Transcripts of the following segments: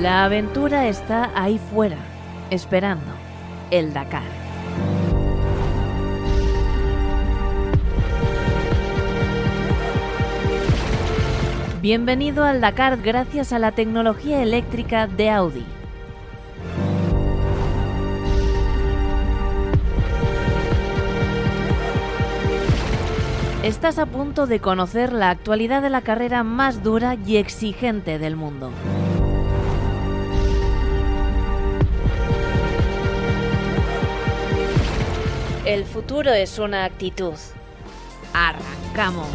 La aventura está ahí fuera, esperando el Dakar. Bienvenido al Dakar gracias a la tecnología eléctrica de Audi. Estás a punto de conocer la actualidad de la carrera más dura y exigente del mundo. El futuro es una actitud. Arrancamos.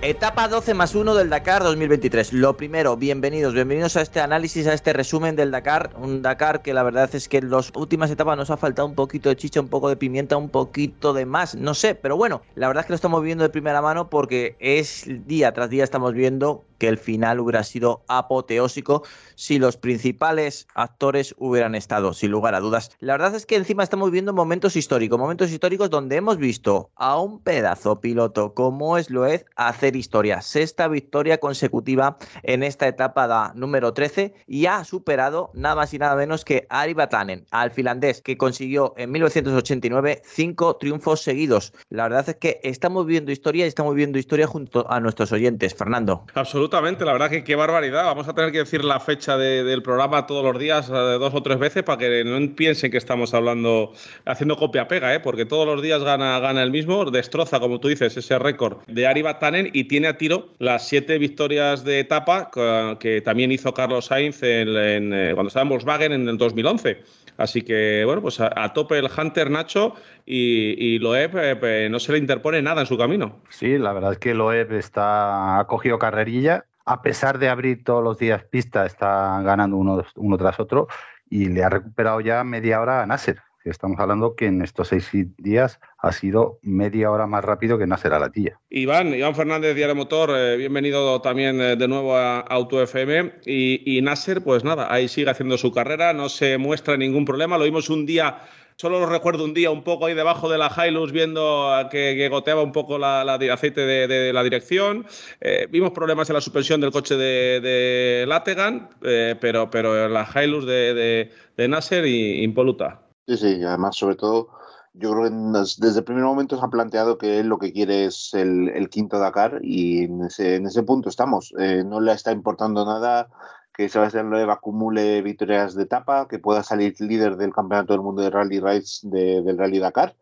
Etapa 12 más 1 del Dakar 2023. Lo primero, bienvenidos, bienvenidos a este análisis, a este resumen del Dakar. Un Dakar que la verdad es que en las últimas etapas nos ha faltado un poquito de chicha, un poco de pimienta, un poquito de más, no sé, pero bueno, la verdad es que lo estamos viendo de primera mano porque es día tras día estamos viendo que el final hubiera sido apoteósico si los principales actores hubieran estado, sin lugar a dudas. La verdad es que encima estamos viendo momentos históricos, momentos históricos donde hemos visto a un pedazo piloto como es Loez hacer historia. Sexta victoria consecutiva en esta etapa número 13 y ha superado nada más y nada menos que Ari Batanen, al finlandés, que consiguió en 1989 cinco triunfos seguidos. La verdad es que estamos viendo historia y estamos viendo historia junto a nuestros oyentes. Fernando. Absolutamente la verdad que qué barbaridad. Vamos a tener que decir la fecha del programa todos los días, eh, dos o tres veces, para que no piensen que estamos hablando, haciendo copia-pega, ¿eh? porque todos los días gana, el mismo, destroza, como tú dices, ese récord de Ari Batanen y tiene a tiro las siete victorias de etapa que, también hizo Carlos Sainz en, eh, cuando estaba en Volkswagen en el 2011. Así que, bueno, pues a, tope el Hunter Nacho y, Loeb eh, no se le interpone nada en su camino. Sí, la verdad es que Loeb está, ha cogido carrerilla. A pesar de abrir todos los días pista, está ganando uno, uno tras otro y le ha recuperado ya media hora a Nasser. Estamos hablando que en estos seis días ha sido media hora más rápido que Nasser Alatilla. Iván, Iván Fernández, Diario Motor, eh, bienvenido también eh, de nuevo a Auto FM. Y, y Nasser, pues nada, ahí sigue haciendo su carrera, no se muestra ningún problema. Lo vimos un día Solo lo recuerdo un día un poco ahí debajo de la Hilux viendo que, goteaba un poco la, aceite de, la dirección. Eh, vimos problemas en la suspensión del coche de, de Lategan, pero, pero la Hilux de, Nasser impoluta. Sí, sí, además, sobre todo, yo creo que desde el primer momento se ha planteado que él lo que quiere es el, quinto Dakar y en ese, en ese punto estamos. Eh, no le está importando nada que Sebastián Loeb acumule victorias de etapa, que pueda salir líder del Campeonato del Mundo de Rally Rides del Rally Dakar,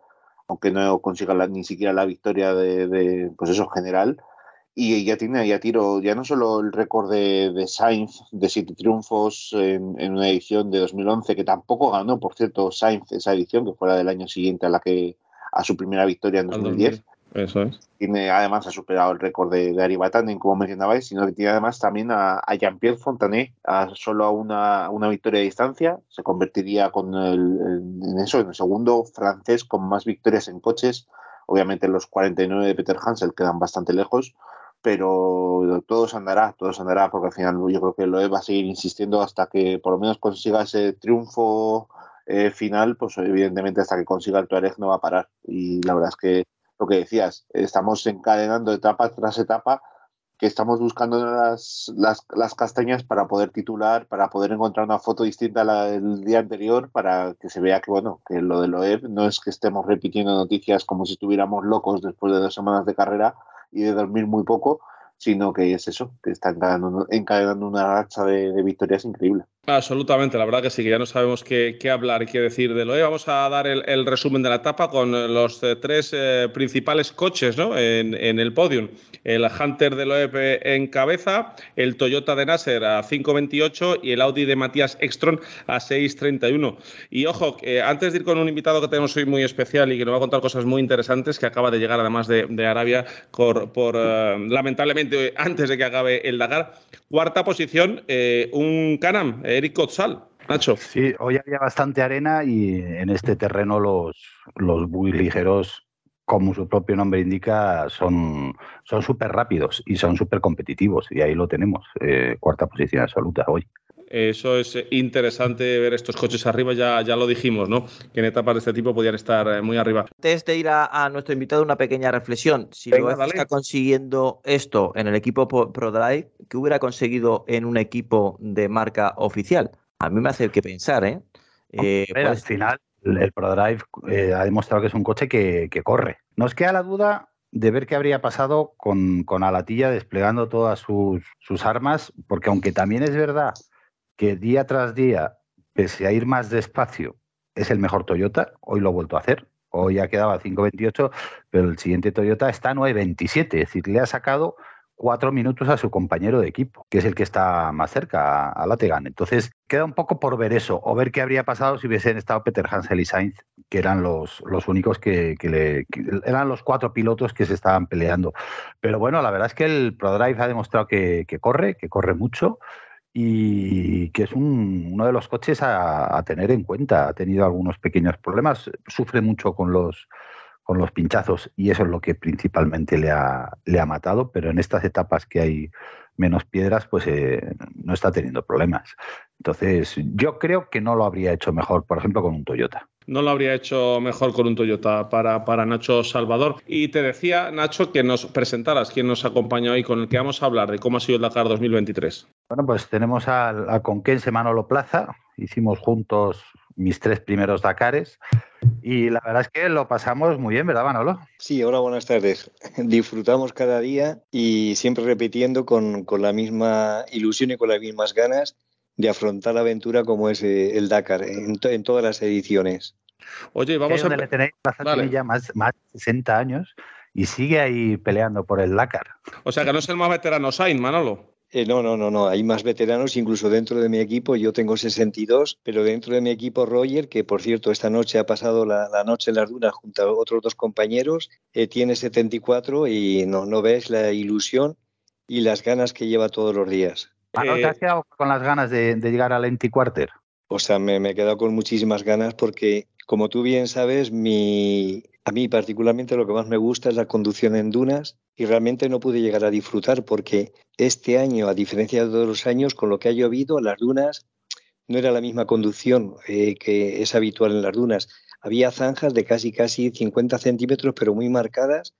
aunque no consiga ni siquiera la victoria de, de, pues eso, general y ya tiene ya tiro ya no solo el récord de, de Sainz de siete triunfos en, una edición de 2011 que tampoco ganó por cierto Sainz esa edición que fue la del año siguiente a la que a su primera victoria en 2010 eso es. tiene además ha superado el récord de, de Ari Batanen como mencionabais sino que tiene además también a, Jean-Pierre Fontanet a solo a una, una victoria de distancia se convertiría con el, en eso en el segundo francés con más victorias en coches. Obviamente los 49 de Peter Hansel quedan bastante lejos pero todo se andará, todo se andará, porque al final yo creo que lo va a seguir insistiendo hasta que por lo menos consiga ese triunfo eh, final, pues evidentemente hasta que consiga el Tuareg no va a parar. Y la verdad es que lo que decías, estamos encadenando etapa tras etapa, que estamos buscando las, las, las castañas para poder titular, para poder encontrar una foto distinta a la del día anterior, para que se vea que, bueno, que lo de Loeb no es que estemos repitiendo noticias como si estuviéramos locos después de dos semanas de carrera, y de dormir muy poco, sino que es eso, que está encadenando, una racha de victorias increíble. Absolutamente, la verdad que sí, que ya no sabemos qué, hablar y qué decir de lo. Vamos a dar el, resumen de la etapa con los eh, tres eh, principales coches ¿no? en, el podium. El Hunter de Loeb en cabeza, el Toyota de Nasser a 5.28 y el Audi de Matías Ekstrom a 6.31. Y ojo, antes de ir con un invitado que tenemos hoy muy especial y que nos va a contar cosas muy interesantes, que acaba de llegar además de, Arabia por, eh, lamentablemente antes de que acabe el Dakar, cuarta posición, un Canam Eric Kotzal. Nacho. Sí, hoy había bastante arena y en este terreno los, los muy ligeros, como su propio nombre indica, son súper rápidos y son súper competitivos. Y ahí lo tenemos, eh, cuarta posición absoluta hoy. Eso es interesante ver estos coches arriba, ya, ya lo dijimos, ¿no? Que en etapas de este tipo podían estar eh, muy arriba. Antes de ir a, nuestro invitado, una pequeña reflexión. Si lo está consiguiendo esto en el equipo ProDrive, ¿qué hubiera conseguido en un equipo de marca oficial? A mí me hace que pensar, ¿eh? eh al final, el ProDrive eh, ha demostrado que es un coche que, que corre. Nos queda la duda de ver qué habría pasado con, con Alatilla desplegando todas sus, sus, armas, porque aunque también es verdad que día tras día, pese a ir más despacio, es el mejor Toyota, hoy lo ha vuelto a hacer, hoy ha quedado a 5.28, pero el siguiente Toyota está a 9.27, es decir, le ha sacado cuatro minutos a su compañero de equipo, que es el que está más cerca, a, Lategan. Entonces, queda un poco por ver eso, o ver qué habría pasado si hubiesen estado Peter Hansel y Sainz, que eran los, únicos que, le, eran los cuatro pilotos que se estaban peleando. Pero bueno, la verdad es que el ProDrive ha demostrado que, corre, que corre mucho y que es uno de los coches a, a, tener en cuenta. Ha tenido algunos pequeños problemas, sufre mucho con los, con los pinchazos y eso es lo que principalmente le ha, le ha matado, pero en estas etapas que hay menos piedras, pues eh, no está teniendo problemas. Entonces, yo creo que no lo habría hecho mejor, por ejemplo, con un Toyota. No lo habría hecho mejor con un Toyota para, para Nacho Salvador. Y te decía, Nacho, que nos presentaras quién nos acompaña hoy con el que vamos a hablar de cómo ha sido el Dakar 2023. Bueno, pues tenemos a, a Conquense Manolo Plaza. Hicimos juntos mis tres primeros Dakares. Y la verdad es que lo pasamos muy bien, ¿verdad, Manolo? Sí, hola, buenas tardes. Disfrutamos cada día y siempre repitiendo con, la misma ilusión y con las mismas ganas de afrontar la aventura como es eh, el Dakar en, todas las ediciones. Oye, vamos a... le tenéis más, más de 60 años y sigue ahí peleando por el Dakar. O sea que no es el más veterano Sainz, Manolo. Eh, no, no, no, no. Hay más veteranos, incluso dentro de mi equipo. Yo tengo 62, pero dentro de mi equipo Roger, que por cierto esta noche ha pasado la, noche en las dunas junto a otros dos compañeros, eh, tiene 74 y no, no ves la ilusión y las ganas que lleva todos los días. ¿Te has eh, quedado con las ganas de, llegar al Quarter? O sea, me, me he quedado con muchísimas ganas porque, como tú bien sabes, mi, a mí particularmente lo que más me gusta es la conducción en dunas y realmente no pude llegar a disfrutar porque este año, a diferencia de otros años, con lo que ha llovido, las dunas no era la misma conducción eh, que es habitual en las dunas. Había zanjas de casi casi 50 centímetros, pero muy marcadas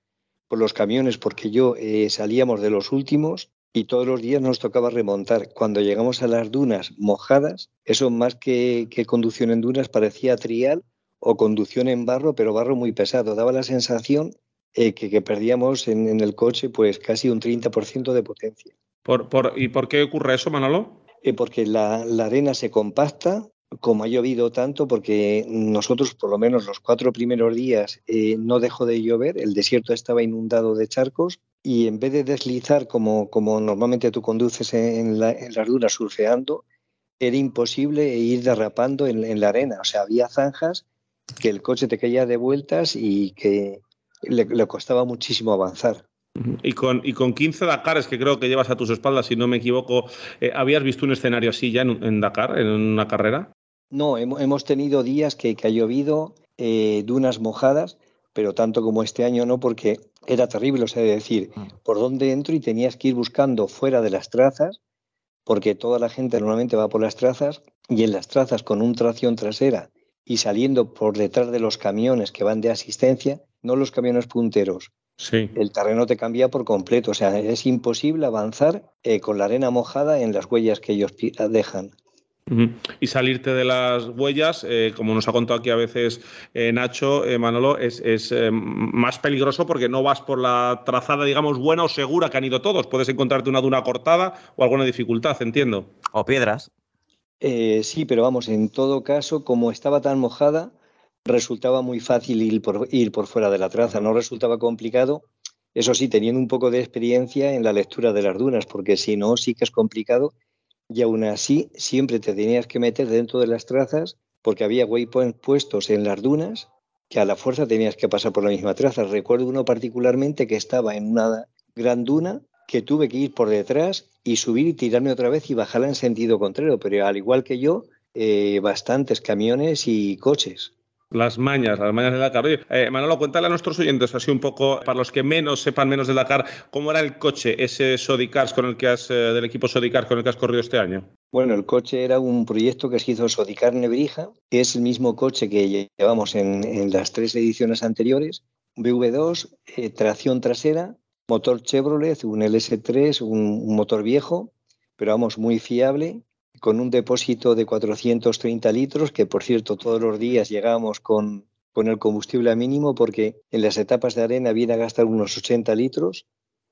por los camiones, porque yo eh, salíamos de los últimos y todos los días nos tocaba remontar. Cuando llegamos a las dunas mojadas, eso más que, que conducción en dunas parecía trial o conducción en barro, pero barro muy pesado. Daba la sensación eh, que, perdíamos en, el coche pues casi un 30% de potencia. ¿Por, ¿Y por qué ocurre eso, Manolo? Eh, porque la, arena se compacta, como ha llovido tanto, porque nosotros por lo menos los cuatro primeros días eh, no dejó de llover, el desierto estaba inundado de charcos y en vez de deslizar como, como normalmente tú conduces en, la, en las dunas surfeando, era imposible ir derrapando en, en, la arena. O sea, había zanjas que el coche te caía de vueltas y que le, costaba muchísimo avanzar. Y con, y con 15 Dakares que creo que llevas a tus espaldas, si no me equivoco, eh, ¿habías visto un escenario así ya en, Dakar, en una carrera? No, hemos tenido días que, ha llovido, eh, dunas mojadas, pero tanto como este año no, porque era terrible, o sea, decir, mm. por dónde entro y tenías que ir buscando fuera de las trazas, porque toda la gente normalmente va por las trazas y en las trazas con un tracción trasera y saliendo por detrás de los camiones que van de asistencia, no los camiones punteros. Sí. El terreno te cambia por completo, o sea, es imposible avanzar eh, con la arena mojada en las huellas que ellos dejan. Y salirte de las huellas, eh, como nos ha contado aquí a veces eh, Nacho, Manolo, es, es más peligroso porque no vas por la trazada, digamos, buena o segura que han ido todos. Puedes encontrarte una duna cortada o alguna dificultad, entiendo. O piedras. Eh, sí, pero vamos, en todo caso, como estaba tan mojada, resultaba muy fácil ir por, ir por fuera de la traza, no resultaba complicado. Eso sí, teniendo un poco de experiencia en la lectura de las dunas, porque si no, sí que es complicado. Y aún así, siempre te tenías que meter dentro de las trazas, porque había waypoints puestos en las dunas que a la fuerza tenías que pasar por la misma traza. Recuerdo uno particularmente que estaba en una gran duna que tuve que ir por detrás y subir y tirarme otra vez y bajarla en sentido contrario, pero al igual que yo, eh, bastantes camiones y coches. Las mañas, las mañas del Dakar. Oye, eh, Manolo, cuéntale a nuestros oyentes, así un poco, para los que menos sepan menos del Dakar, ¿cómo era el coche, ese Sodicars con el que has, eh, del equipo Sodicars con el que has corrido este año? Bueno, el coche era un proyecto que se hizo Sodicar Nebrija, que es el mismo coche que llevamos en, las tres ediciones anteriores. VV2, eh, tracción trasera, motor Chevrolet, un LS3, un, motor viejo, pero vamos, muy fiable, con un depósito de 430 litros, que por cierto todos los días llegamos con, con el combustible a mínimo, porque en las etapas de arena viene a gastar unos 80 litros,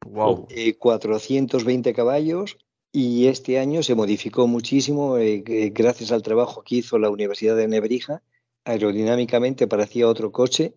wow. 420 caballos, y este año se modificó muchísimo eh, gracias al trabajo que hizo la Universidad de Nebrija. Aerodinámicamente parecía otro coche,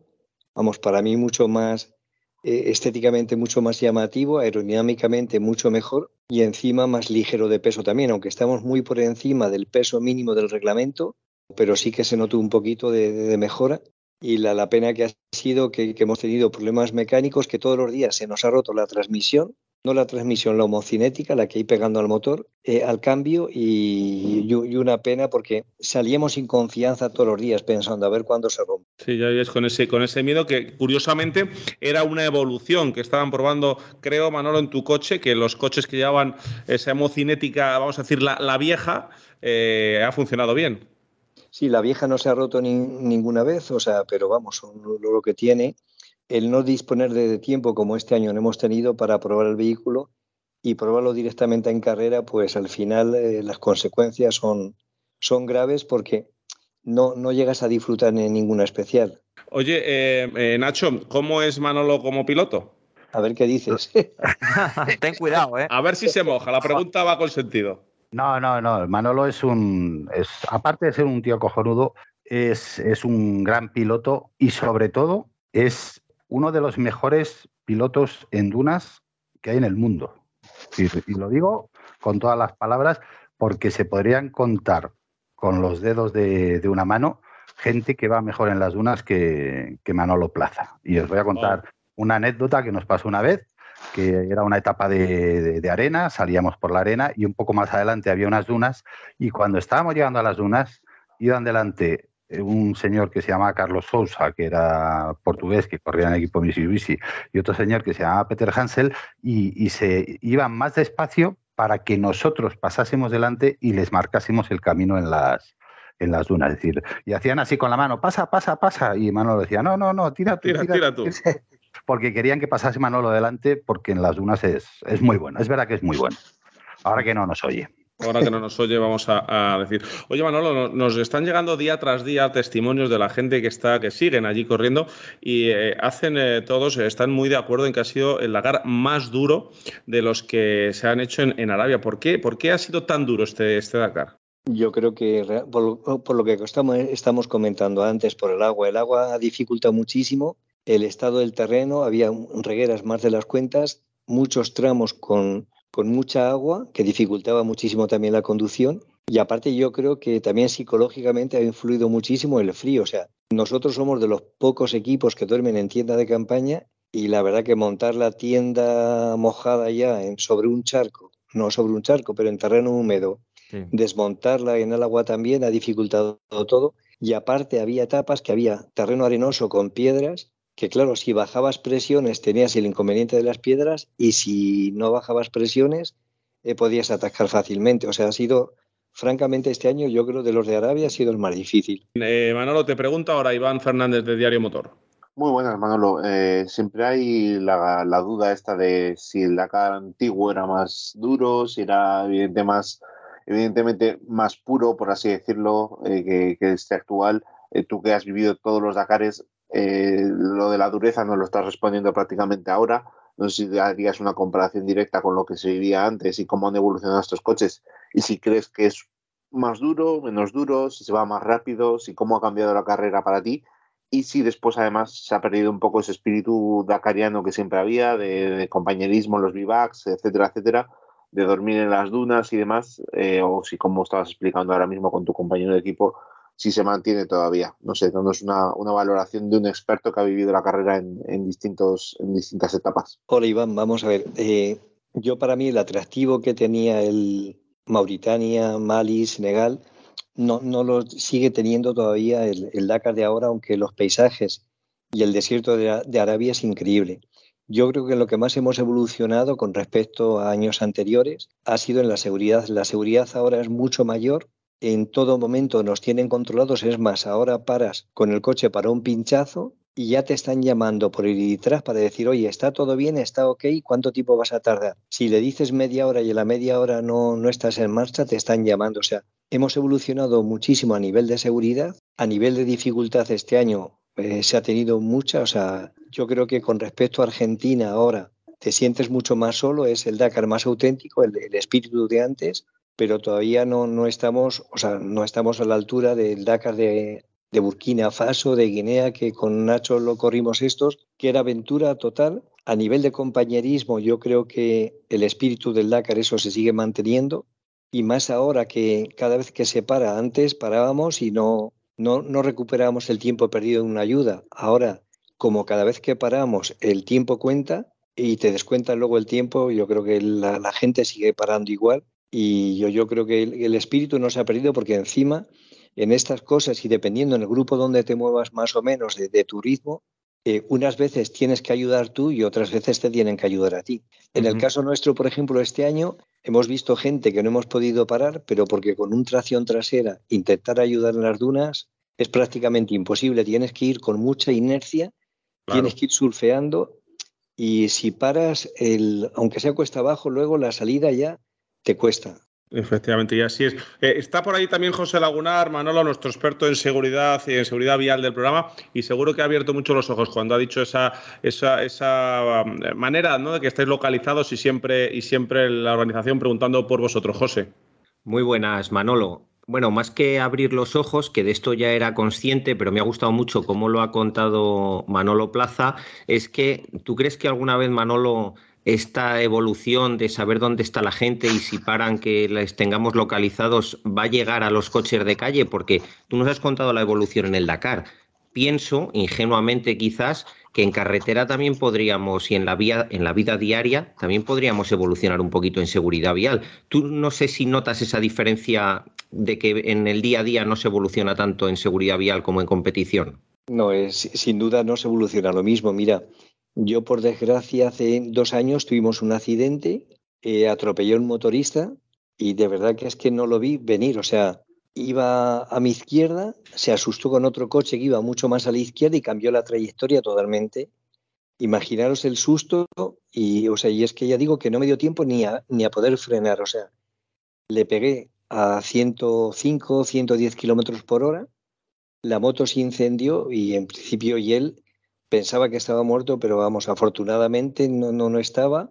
vamos, para mí mucho más eh, estéticamente mucho más llamativo, aerodinámicamente mucho mejor y encima más ligero de peso también, aunque estamos muy por encima del peso mínimo del reglamento, pero sí que se notó un poquito de, mejora. Y la, la, pena que ha sido que hemos tenido problemas mecánicos, que todos los días se nos ha roto la transmisión no la transmisión, la homocinética, la que hay pegando al motor, eh, al cambio y, una pena porque salíamos sin confianza todos los días pensando a ver cuándo se rompe. Sí, ya ves con ese, con ese miedo que curiosamente era una evolución que estaban probando, creo, Manolo, en tu coche, que los coches que llevaban esa homocinética, vamos a decir, la, vieja, eh, ha funcionado bien. Sí, la vieja no se ha roto ninguna vez, o sea, pero vamos, lo que tiene el no disponer de tiempo como este año no hemos tenido para probar el vehículo y probarlo directamente en carrera, pues al final eh, las consecuencias son, son graves porque no, no llegas a disfrutar en ninguna especial. Oye, eh, eh, Nacho, ¿cómo es Manolo como piloto? A ver qué dices. Ten cuidado, ¿eh? A ver si se moja. La pregunta va con sentido. No, no, no. Manolo es un. Es, aparte de ser un tío cojonudo, es, es un gran piloto y sobre todo es uno de los mejores pilotos en dunas que hay en el mundo. Y, lo digo con todas las palabras porque se podrían contar con los dedos de, una mano gente que va mejor en las dunas que, Manolo Plaza. Y os voy a contar una anécdota que nos pasó una vez, que era una etapa de, de, arena, salíamos por la arena y un poco más adelante había unas dunas y cuando estábamos llegando a las dunas iban delante un señor que se llamaba Carlos Sousa, que era portugués, que corría en el equipo Mitsubishi, y otro señor que se llamaba Peter Hansel, y, se iban más despacio para que nosotros pasásemos delante y les marcásemos el camino en las, en las dunas. Es decir, y hacían así con la mano, pasa, pasa, pasa, y Manolo decía, no, no, no, tira tú, tira, tira, tú. Porque querían que pasase Manolo delante, porque en las dunas es, es muy bueno, es verdad que es muy bueno. Ahora que no nos oye. Ahora que no nos oye, vamos a, decir. Oye, Manolo, nos están llegando día tras día testimonios de la gente que está, que siguen allí corriendo y eh, hacen eh, todos, están muy de acuerdo en que ha sido el Dakar más duro de los que se han hecho en, Arabia. ¿Por qué? ¿Por qué ha sido tan duro este, este Dakar? Yo creo que por, lo que estamos, comentando antes, por el agua, el agua dificulta muchísimo el estado del terreno, había regueras más de las cuentas, muchos tramos con con mucha agua, que dificultaba muchísimo también la conducción. Y aparte yo creo que también psicológicamente ha influido muchísimo el frío. O sea, nosotros somos de los pocos equipos que duermen en tienda de campaña y la verdad que montar la tienda mojada ya en, sobre un charco, no sobre un charco, pero en terreno húmedo, desmontarla en el agua también ha dificultado todo. Y aparte había etapas que había terreno arenoso con piedras que claro, si bajabas presiones tenías el inconveniente de las piedras y si no bajabas presiones eh, podías atacar fácilmente. O sea, ha sido, francamente, este año yo creo de los de Arabia ha sido el más difícil. Eh, Manolo, te pregunta ahora Iván Fernández de Diario Motor. Muy buenas, Manolo. Eh, siempre hay la, duda esta de si el Dakar antiguo era más duro, si era evidente más, evidentemente más puro, por así decirlo, que, que, este actual. tú que has vivido todos los Dakares, eh, lo de la dureza no lo estás respondiendo prácticamente ahora. No sé si harías una comparación directa con lo que se vivía antes y cómo han evolucionado estos coches y si crees que es más duro, menos duro, si se va más rápido, si cómo ha cambiado la carrera para ti y si después además se ha perdido un poco ese espíritu dakariano que siempre había, de, compañerismo en los bivacs, etcétera, etcétera, de dormir en las dunas y demás, eh, o si como estabas explicando ahora mismo con tu compañero de equipo, si se mantiene todavía. No sé, dándonos una, valoración de un experto que ha vivido la carrera en, distintos, en distintas etapas. Hola Iván, vamos a ver. Eh, yo para mí el atractivo que tenía el Mauritania, Mali, Senegal, no, no lo sigue teniendo todavía el, Dakar de ahora, aunque los paisajes y el desierto de, de Arabia es increíble. yo creo que lo que más hemos evolucionado con respecto a años anteriores ha sido en la seguridad. La seguridad ahora es mucho mayor, en todo momento nos tienen controlados, es más, ahora paras con el coche para un pinchazo y ya te están llamando por ir detrás para decir, oye, está todo bien, está ok, ¿cuánto tiempo vas a tardar? Si le dices media hora y a la media hora no, no estás en marcha, te están llamando. O sea, hemos evolucionado muchísimo a nivel de seguridad, a nivel de dificultad este año eh, se ha tenido mucha, o sea, yo creo que con respecto a Argentina ahora te sientes mucho más solo, es el Dakar más auténtico, el, el espíritu de antes, pero todavía no, no estamos, o sea, no estamos a la altura del Dakar de, Burkina Faso, de Guinea, que con Nacho lo corrimos estos, que era aventura total. A nivel de compañerismo, yo creo que el espíritu del Dakar, eso se sigue manteniendo. Y más ahora que cada vez que se para, antes parábamos y no, no, no recuperábamos el tiempo perdido en una ayuda. Ahora, como cada vez que paramos, el tiempo cuenta y te descuentan luego el tiempo, yo creo que la, gente sigue parando igual. Y yo, yo creo que el espíritu no se ha perdido porque encima en estas cosas y dependiendo en el grupo donde te muevas más o menos de, tu ritmo, eh, unas veces tienes que ayudar tú y otras veces te tienen que ayudar a ti. En el caso nuestro, por ejemplo, este año hemos visto gente que no hemos podido parar, pero porque con un tracción trasera intentar ayudar en las dunas es prácticamente imposible. Tienes que ir con mucha inercia, tienes que ir surfeando y si paras, el, aunque sea cuesta abajo, luego la salida ya te cuesta. Efectivamente, y así es. Eh, está por ahí también José Lagunar, Manolo, nuestro experto en seguridad y en seguridad vial del programa, y seguro que ha abierto mucho los ojos cuando ha dicho esa, esa, esa um, manera ¿no? de que estáis localizados y siempre, y siempre la organización preguntando por vosotros, José. Muy buenas, Manolo. Bueno, más que abrir los ojos, que de esto ya era consciente, pero me ha gustado mucho cómo lo ha contado Manolo Plaza, es que tú crees que alguna vez Manolo esta evolución de saber dónde está la gente y si paran que les tengamos localizados va a llegar a los coches de calle, porque tú nos has contado la evolución en el Dakar. Pienso, ingenuamente quizás, que en carretera también podríamos, y en la, en la vida diaria, también podríamos evolucionar un poquito en seguridad vial. Tú no sé si notas esa diferencia de que en el día a día no se evoluciona tanto en seguridad vial como en competición. No, es, sin duda no se evoluciona lo mismo. Mira, yo, por desgracia, hace dos años tuvimos un accidente, eh, atropelló un motorista y de verdad que es que no lo vi venir. O sea, iba a mi izquierda, se asustó con otro coche que iba mucho más a la izquierda y cambió la trayectoria totalmente. Imaginaros el susto y, o sea, y es que ya digo que no me dio tiempo ni a, ni a poder frenar. O sea, le pegué a 105, 110 kilómetros por hora, la moto se incendió y en principio y él pensaba que estaba muerto, pero vamos, afortunadamente no, no, no estaba.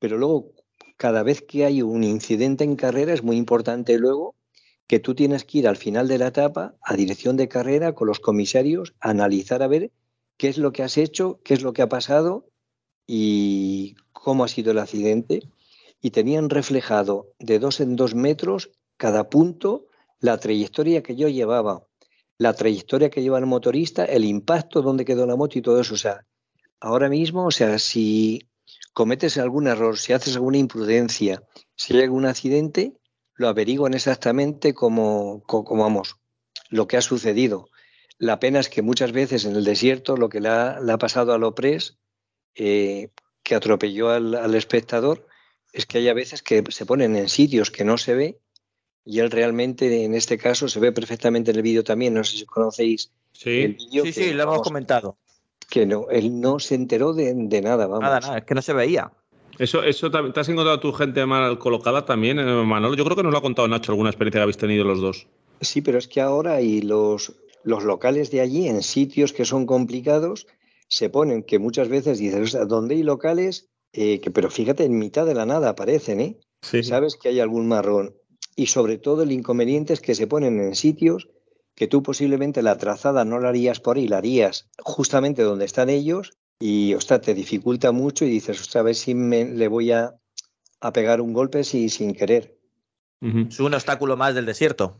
Pero luego, cada vez que hay un incidente en carrera, es muy importante luego que tú tienes que ir al final de la etapa a dirección de carrera con los comisarios, a analizar a ver qué es lo que has hecho, qué es lo que ha pasado y cómo ha sido el accidente. Y tenían reflejado de dos en dos metros cada punto la trayectoria que yo llevaba la trayectoria que lleva el motorista, el impacto, dónde quedó la moto y todo eso. O sea, ahora mismo, o sea, si cometes algún error, si haces alguna imprudencia, si hay algún accidente, lo averiguan exactamente como, como, vamos, lo que ha sucedido. La pena es que muchas veces en el desierto lo que le ha, pasado a Lopres, eh, que atropelló al, al espectador, es que hay a veces que se ponen en sitios que no se ve y él realmente en este caso se ve perfectamente en el vídeo también, no sé si conocéis sí. el vídeo. Sí, sí, lo hemos comentado. Que no, él no se enteró de, nada, vamos. Nada, nada, es que no se veía. Eso, eso ¿te has encontrado a tu gente mal colocada también, eh, Manolo? Yo creo que nos lo ha contado Nacho alguna experiencia que habéis tenido los dos. Sí, pero es que ahora y los, los locales de allí, en sitios que son complicados, se ponen que muchas veces dices, ¿dónde hay locales? Eh, que, pero fíjate, en mitad de la nada aparecen, ¿eh? Sí. Sabes que hay algún marrón y sobre todo el inconveniente es que se ponen en sitios que tú posiblemente la trazada no la harías por ahí, la harías justamente donde están ellos y, ostras, te dificulta mucho y dices, ostras, a ver si me, le voy a, pegar un golpe si, sin querer. Es un obstáculo más del desierto.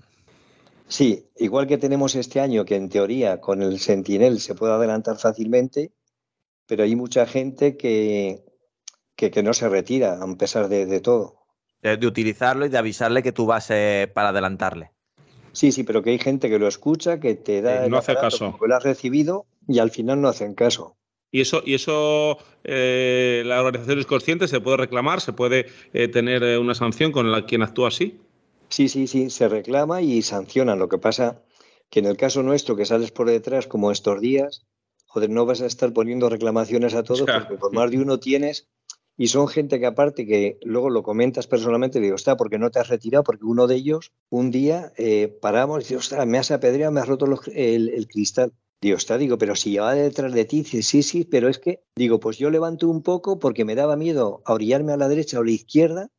Sí, igual que tenemos este año que en teoría con el Sentinel se puede adelantar fácilmente, pero hay mucha gente que, que, no se retira a pesar de todo de utilizarlo y de avisarle que tú vas eh, para adelantarle. Sí, sí, pero que hay gente que lo escucha, que te da. no hace caso. lo has recibido y al final no hacen caso. ¿Y eso, y eso eh, la organización es consciente? ¿Se puede reclamar? ¿Se puede eh, tener eh, una sanción con la quien actúa así? Sí, sí, sí, se reclama y sancionan. Lo que pasa que en el caso nuestro, que sales por detrás como estos días, joder, no vas a estar poniendo reclamaciones a todos, porque por más de uno tienes, y son gente que aparte que luego lo comentas personalmente, digo, está, porque no te has retirado, porque uno de ellos, un día paramos y dice, ostras, me has apedreado, me has roto el, el cristal. Digo, está, digo, pero si llevaba detrás de ti, dice, sí, sí, pero es que, digo, pues yo levanto un poco porque me daba miedo a orillarme a la derecha o a la izquierda,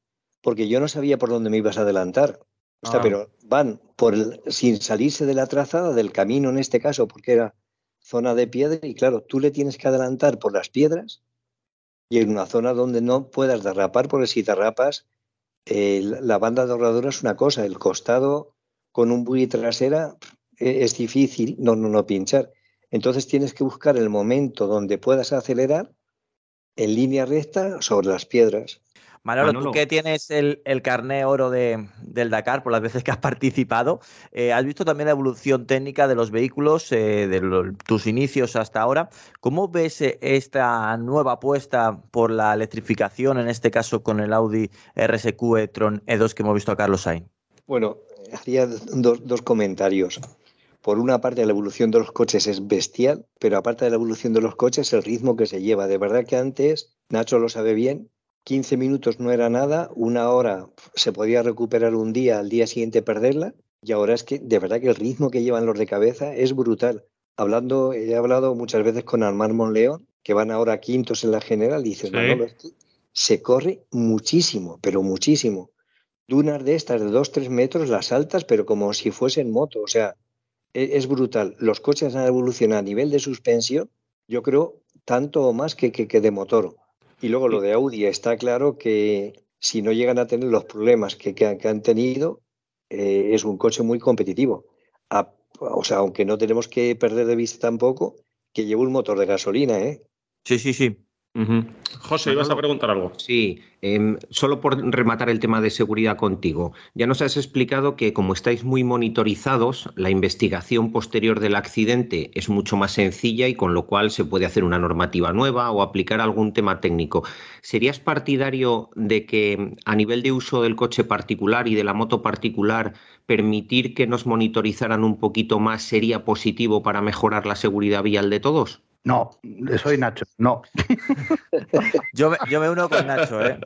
porque yo no sabía por dónde me ibas a adelantar. O sea, ah. pero van por sin salirse de la trazada, del camino en este caso, porque era zona de piedra, y claro, tú le tienes que adelantar por las piedras y en una zona donde no puedas derrapar, porque si derrapas, eh, la banda de es una cosa, el costado con un buggy trasera e-, es difícil no, no, no pinchar. Entonces tienes que buscar el momento donde puedas acelerar en línea recta sobre las piedras. Manolo, tú que tienes el, el carné oro de, del Dakar por las veces que has participado, eh, has visto también la evolución técnica de los vehículos, eh, de tus inicios hasta ahora. ¿Cómo ves eh, esta nueva apuesta por la electrificación, en este caso con el Audi RSQ e-tron E2 que hemos visto a Carlos Sainz? Bueno, hacía dos, dos comentarios por una parte la evolución de los coches es bestial, pero aparte de la evolución de los coches, el ritmo que se lleva. De verdad que antes, Nacho lo sabe bien, 15 minutos no era nada, una hora se podía recuperar un día, al día siguiente perderla, y ahora es que de verdad que el ritmo que llevan los de cabeza es brutal. Hablando, he hablado muchas veces con Armar Monleón, que van ahora quintos en la general, y dicen, se corre muchísimo, pero muchísimo. Dunas de estas de 2-3 metros, las altas, pero como si fuesen moto, o sea, e-, es, brutal. Los coches han evolucionado a nivel de suspensión, yo creo, tanto o más que, que, de motor. Y luego lo de Audi, está claro que si no llegan a tener los problemas que, que han tenido, eh, es un coche muy competitivo. o sea, aunque no tenemos que perder de vista tampoco que lleva un motor de gasolina, ¿eh? Sí, sí, sí. José, ibas a preguntar algo. Sí, em, solo por rematar el tema de seguridad contigo. Ya nos has explicado que como estáis muy monitorizados, la investigación posterior del accidente es mucho más sencilla y con lo cual se puede hacer una normativa nueva o aplicar algún tema técnico. ¿Serías partidario de que a nivel de uso del coche particular y de la moto particular, permitir que nos monitorizaran un poquito más sería positivo para mejorar la seguridad vial de todos? No, soy Nacho, no. yo, me uno con Nacho, ¿eh?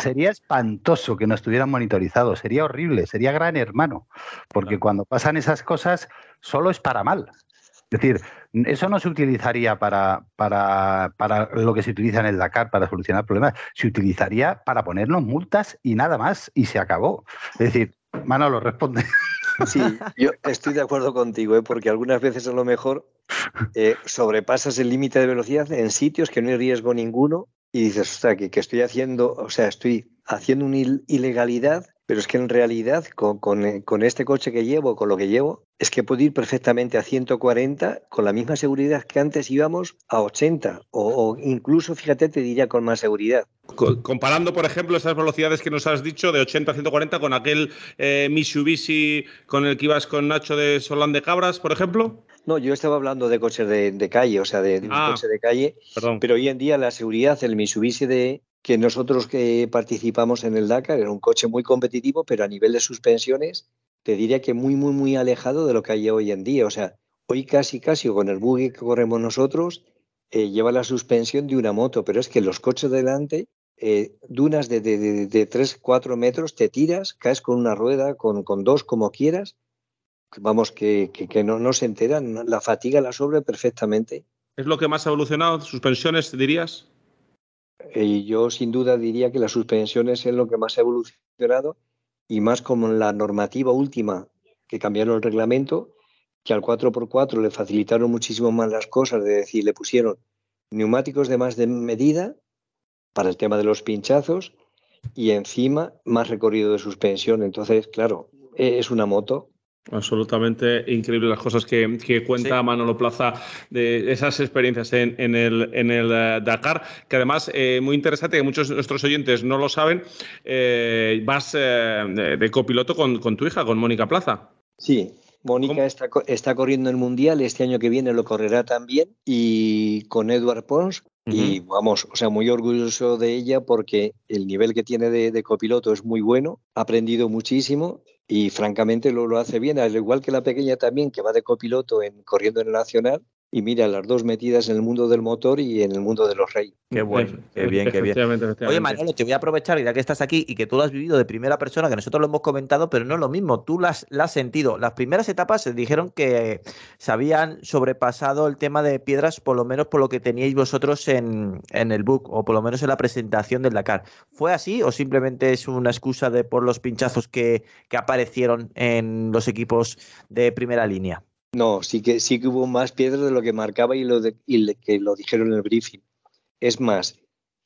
Sería espantoso que no estuvieran monitorizados, sería horrible, sería gran hermano, porque cuando pasan esas cosas solo es para mal. Es decir, eso no se utilizaría para, para, para, lo que se utiliza en el Dakar para solucionar problemas, se utilizaría para ponernos multas y nada más, y se acabó. Es decir, Manolo, responde. Sí, yo estoy de acuerdo contigo, ¿eh? porque algunas veces a lo mejor eh, sobrepasas el límite de velocidad en sitios que no hay riesgo ninguno y dices, o sea, que, que estoy haciendo, o sea, estoy haciendo una ilegalidad pero es que en realidad eh, con, este coche que llevo, con lo que llevo, es que puedo ir perfectamente a 140 con la misma seguridad que antes íbamos a 80 o, incluso, fíjate, te diría con más seguridad. Comparando, por ejemplo, esas velocidades que nos has dicho de 80 a 140 con aquel eh, Mitsubishi con el que ibas con Nacho de Solán de Cabras, por ejemplo. No, yo estaba hablando de coches de, calle, o sea, de, un ah, coche de calle. Pero hoy en día la seguridad, el Mitsubishi de, que nosotros que participamos en el Dakar era un coche muy competitivo, pero a nivel de suspensiones te diría que muy, muy, muy alejado de lo que hay hoy en día. O sea, hoy casi, casi con el buggy que corremos nosotros, eh, lleva la suspensión de una moto, pero es que los coches delante, eh, dunas de, de, de, 3, 4 metros, te tiras, caes con una rueda, con, con dos, como quieras. Vamos, que, que, no, no se enteran, la fatiga la sobre perfectamente. ¿Es lo que más ha evolucionado? ¿Suspensiones, dirías? Y yo sin duda diría que las suspensiones es lo que más ha evolucionado y más como la normativa última que cambiaron el reglamento, que al 4x4 le facilitaron muchísimo más las cosas, de decir, le pusieron neumáticos de más de medida para el tema de los pinchazos y encima más recorrido de suspensión. Entonces, claro, e, es una moto Absolutamente increíble las cosas que, cuenta Manolo Plaza de esas experiencias en, el, en el eh, Dakar, que además, eh, muy interesante, que muchos de nuestros oyentes no lo saben, eh, vas de, copiloto con, tu hija, con Mónica Plaza. Sí, Mónica está, está, corriendo el Mundial, este año que viene lo correrá también, y con Edward Pons, y vamos, o sea, muy orgulloso de ella porque el nivel que tiene de, copiloto es muy bueno, ha aprendido muchísimo y francamente lo, lo hace bien, al igual que la pequeña también, que va de copiloto en corriendo en el Nacional, y mira, las dos metidas en el mundo del motor y en el mundo de los reyes. Qué bueno, qué bien, qué bien. Oye, Manolo, te voy a aprovechar, ya que estás aquí y que tú lo has vivido de primera persona, que nosotros lo hemos comentado, pero no es lo mismo, tú las, has sentido. Las primeras etapas se dijeron que se habían sobrepasado el tema de piedras, por lo menos por lo que teníais vosotros en, en el book, o por lo menos en la presentación del Dakar. ¿Fue así o simplemente es una excusa de por los pinchazos que, que aparecieron en los equipos de primera línea? No, sí que, sí que hubo más piedras de lo que marcaba y, lo que lo dijeron en el briefing. Es más,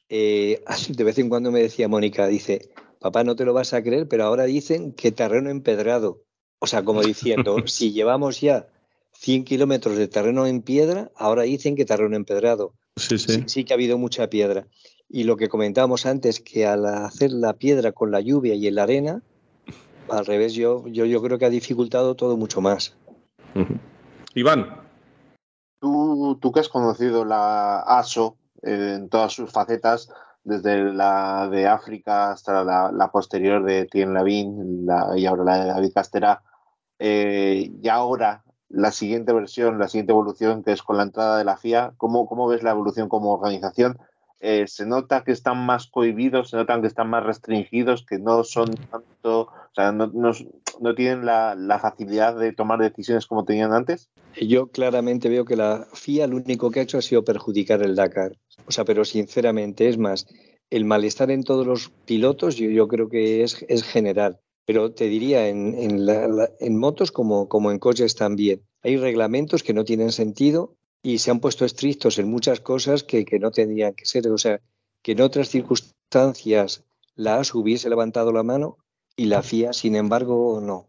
eh, de vez en cuando me decía Mónica, dice, papá, no te lo vas a creer, pero ahora dicen que terreno empedrado. O sea, como diciendo, si llevamos ya 100 kilómetros de terreno en piedra, ahora dicen que terreno empedrado. Sí, sí. sí, que ha habido mucha piedra. Y lo que comentábamos antes, que al hacer la piedra con la lluvia y en la arena, al revés, yo, yo, yo creo que ha dificultado todo mucho más. Iván. Tú, tú que has conocido la ASO en todas sus facetas, desde la de África hasta la, posterior de Tien Lavín y ahora la de David Castera, eh, y ahora la siguiente versión, la siguiente evolución, que es con la entrada de la FIA, ¿cómo, cómo ves la evolución como organización? Eh, se nota que están más cohibidos, se notan que están más restringidos, que no son tanto, o sea, no, no, tienen la, la, facilidad de tomar decisiones como tenían antes. Yo claramente veo que la FIA lo único que ha hecho ha sido perjudicar el Dakar. O sea, pero sinceramente, es más, el malestar en todos los pilotos yo, yo creo que es, es general. Pero te diría, en, en, en motos como, como en coches también. Hay reglamentos que no tienen sentido y se han puesto estrictos en muchas cosas que, que no tendrían que ser. O sea, que en otras circunstancias la hubiese levantado la mano y la FIA, sin embargo, no.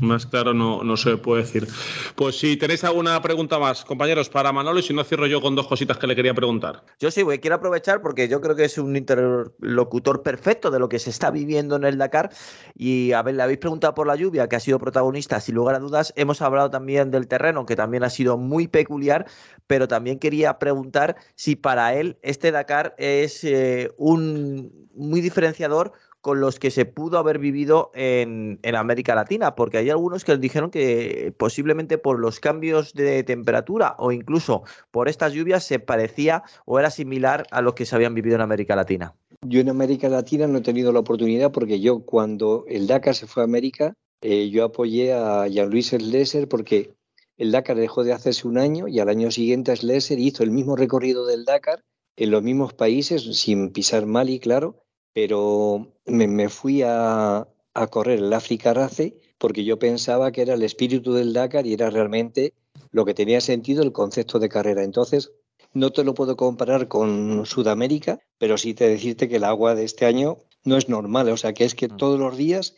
Más claro no, no se puede decir. Pues si tenéis alguna pregunta más, compañeros, para Manolo, y si no cierro yo con dos cositas que le quería preguntar. Yo sí, voy, quiero aprovechar porque yo creo que es un interlocutor perfecto de lo que se está viviendo en el Dakar. Y a ver, le habéis preguntado por la lluvia, que ha sido protagonista, sin lugar a dudas. Hemos hablado también del terreno, que también ha sido muy peculiar, pero también quería preguntar si para él este Dakar es eh, un muy diferenciador con los que se pudo haber vivido en, América Latina, porque hay algunos que dijeron que posiblemente por los cambios de temperatura o incluso por estas lluvias se parecía o era similar a lo que se habían vivido en América Latina. Yo en América Latina no he tenido la oportunidad porque yo cuando el Dakar se fue a América, eh, yo apoyé a Jean-Louis Slesser porque el Dakar dejó de hacerse un año y al año siguiente Slesser hizo el mismo recorrido del Dakar en los mismos países, sin pisar Mali, claro, pero me, fui a, correr el África Race porque yo pensaba que era el espíritu del Dakar y era realmente lo que tenía sentido el concepto de carrera. Entonces, no te lo puedo comparar con Sudamérica, pero sí te decirte que el agua de este año no es normal. O sea, que es que mm. todos los días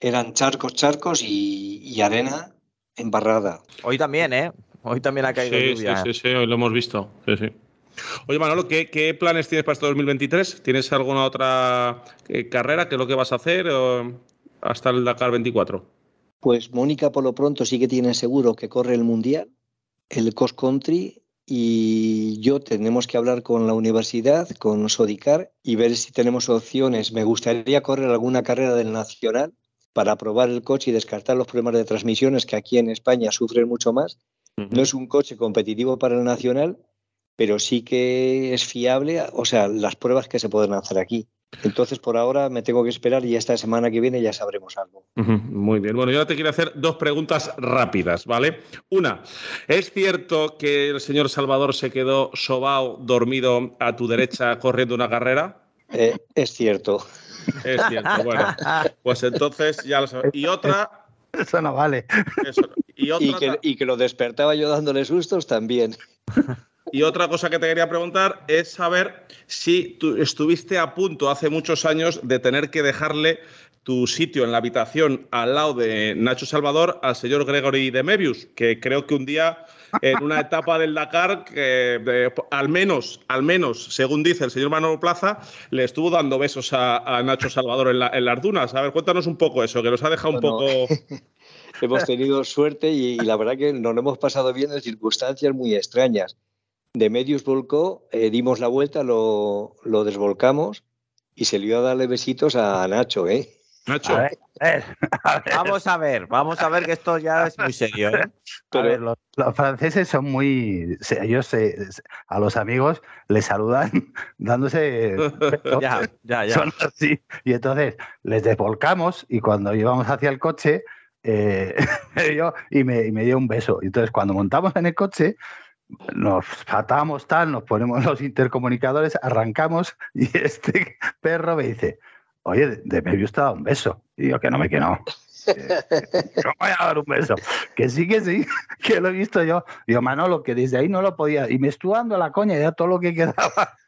eran charcos, charcos y, arena embarrada. Hoy también, ¿eh? Hoy también ha caído lluvia. Sí, sí, sí, hoy lo hemos visto. Sí, sí. Oye, Manolo, ¿qué, planes tienes para este 2023? ¿Tienes alguna otra eh, carrera? ¿Qué es lo que vas a hacer hasta el Dakar 24? Pues Mónica, por lo pronto, sí que tiene seguro que corre el Mundial, el Cross Country, y yo tenemos que hablar con la universidad, con Sodicar, y ver si tenemos opciones. Me gustaría correr alguna carrera del Nacional para probar el coche y descartar los problemas de transmisiones que aquí en España sufren mucho más. No es un coche competitivo para el Nacional, pero sí que es fiable, o sea, las pruebas que se pueden hacer aquí. Entonces, por ahora me tengo que esperar y esta semana que viene ya sabremos algo. Muy bien. Bueno, yo ahora te quiero hacer dos preguntas rápidas, ¿vale? Una, ¿es cierto que el señor Salvador se quedó sobao, dormido a tu derecha corriendo una carrera? Eh, es cierto. Es cierto, bueno. Pues entonces ya lo sabes. Y otra. Eso no vale. Y, y, que, y que lo despertaba yo dándole sustos también. Y otra cosa que te quería preguntar es saber si tú estuviste a punto hace muchos años de tener que dejarle tu sitio en la habitación al lado de Nacho Salvador al señor Gregory de Mebius, que creo que un día en una etapa del Dakar, que al menos, al menos, según dice el señor Manolo Plaza, le estuvo dando besos a, Nacho Salvador en, la, en, las dunas. A ver, cuéntanos un poco eso, que nos ha dejado un poco. hemos tenido suerte y, la verdad que nos lo hemos pasado bien en circunstancias muy extrañas. De medios volcó, eh, dimos la vuelta, lo, lo desvolcamos y se le dio a darle besitos a Nacho, ¿eh? Nacho. Vamos a ver, vamos a ver que esto ya es muy serio. ¿eh? Pero los, franceses son muy. Ellos a los amigos les saludan dándose. ya, ya, ya. Son así. Y entonces les desvolcamos y cuando íbamos hacia el coche, eh, y, me, y me dio un beso. Y entonces cuando montamos en el coche, nos atamos tal, nos ponemos los intercomunicadores, arrancamos y este perro me dice, oye, de me te un beso. Y yo, que no me que no. no voy a dar un beso. Que sí, que sí, que lo he visto yo. Y yo, Manolo, que desde ahí no lo podía. Y me estuvo dando la coña ya todo lo que quedaba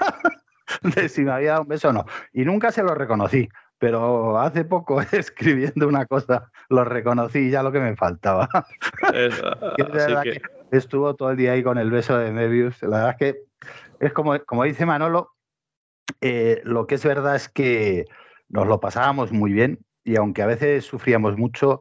de si me había dado un beso o no. Y nunca se lo reconocí. Pero hace poco, escribiendo una cosa, lo reconocí ya lo que me faltaba. Estuvo todo el día ahí con el beso de Mebius. La verdad es que es como, como dice Manolo, eh, lo que es verdad es que nos lo pasábamos muy bien y aunque a veces sufríamos mucho,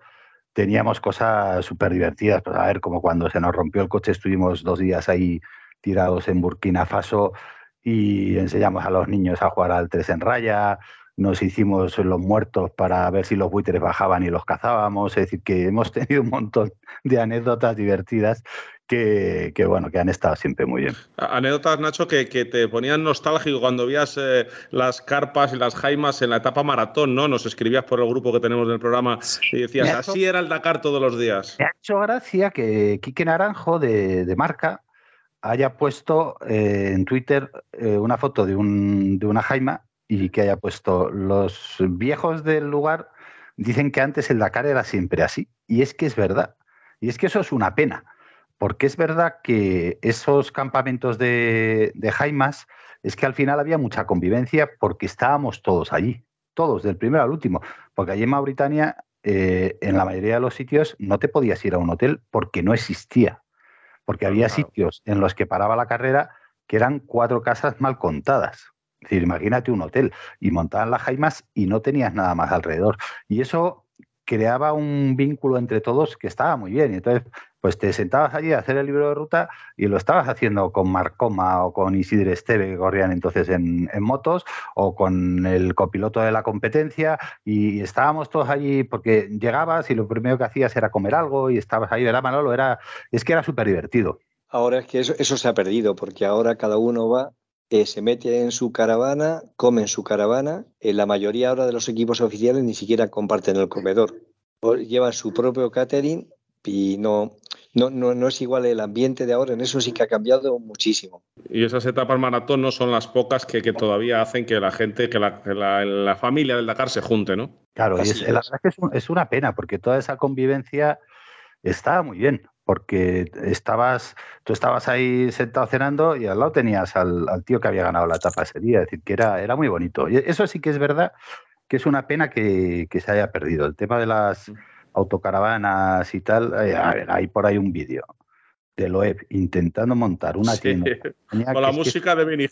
teníamos cosas súper divertidas. Pues a ver, como cuando se nos rompió el coche, estuvimos dos días ahí tirados en Burkina Faso y enseñamos a los niños a jugar al tres en raya, nos hicimos los muertos para ver si los buitres bajaban y los cazábamos, es decir, que hemos tenido un montón de anécdotas divertidas que, bueno, que han estado siempre muy bien. Anécdotas, Nacho, que, te ponían nostálgico cuando veías eh, las carpas y las jaimas en la etapa maratón, ¿no? Nos escribías por el grupo que tenemos del programa y decías, así era el Dakar todos los días. Me ha hecho gracia que Quique Naranjo de, Marca haya puesto eh, en Twitter eh, una foto de, un, de una jaima y que haya puesto los viejos del lugar dicen que antes el Dakar era siempre así. Y es que es verdad. Y es que eso es una pena porque es verdad que esos campamentos de, Jaimas es que al final había mucha convivencia porque estábamos todos allí, todos, del primero al último. Porque allí en Mauritania, eh, en la mayoría de los sitios, no te podías ir a un hotel porque no existía. Porque había sitios en los que paraba la carrera que eran cuatro casas mal contadas. Es decir, imagínate un hotel y montaban las jaimas y no tenías nada más alrededor. Y eso creaba un vínculo entre todos que estaba muy bien. Y entonces, pues te sentabas allí a hacer el libro de ruta y lo estabas haciendo con Marcoma o con Isidre Esteve, que corrían entonces en, motos, o con el copiloto de la competencia, y estábamos todos allí porque llegabas y lo primero que hacías era comer algo y estabas ahí, era Manolo, era, es que era súper divertido. Ahora es que eso se ha perdido, porque ahora cada uno va eh, se mete en su caravana, come en su caravana. En la mayoría ahora de los equipos oficiales ni siquiera comparten el comedor. Llevan su propio catering y no, no, no, es igual el ambiente de ahora, en eso sí que ha cambiado muchísimo. Y esas etapas maratón no son las pocas que, todavía hacen que la gente, que la, familia del Dakar se junte, ¿no? Claro, y es, la verdad es que es, una pena, porque toda esa convivencia está muy bien, porque estabas, tú estabas ahí sentado cenando y al lado tenías al, tío que había ganado la etapa ese día, es decir, que era, era muy bonito. Y eso sí que es verdad que es una pena que, que se haya perdido. El tema de las autocaravanas y tal, eh, hay por ahí un vídeo de Loeb intentando montar una tienda. Con la música de Benny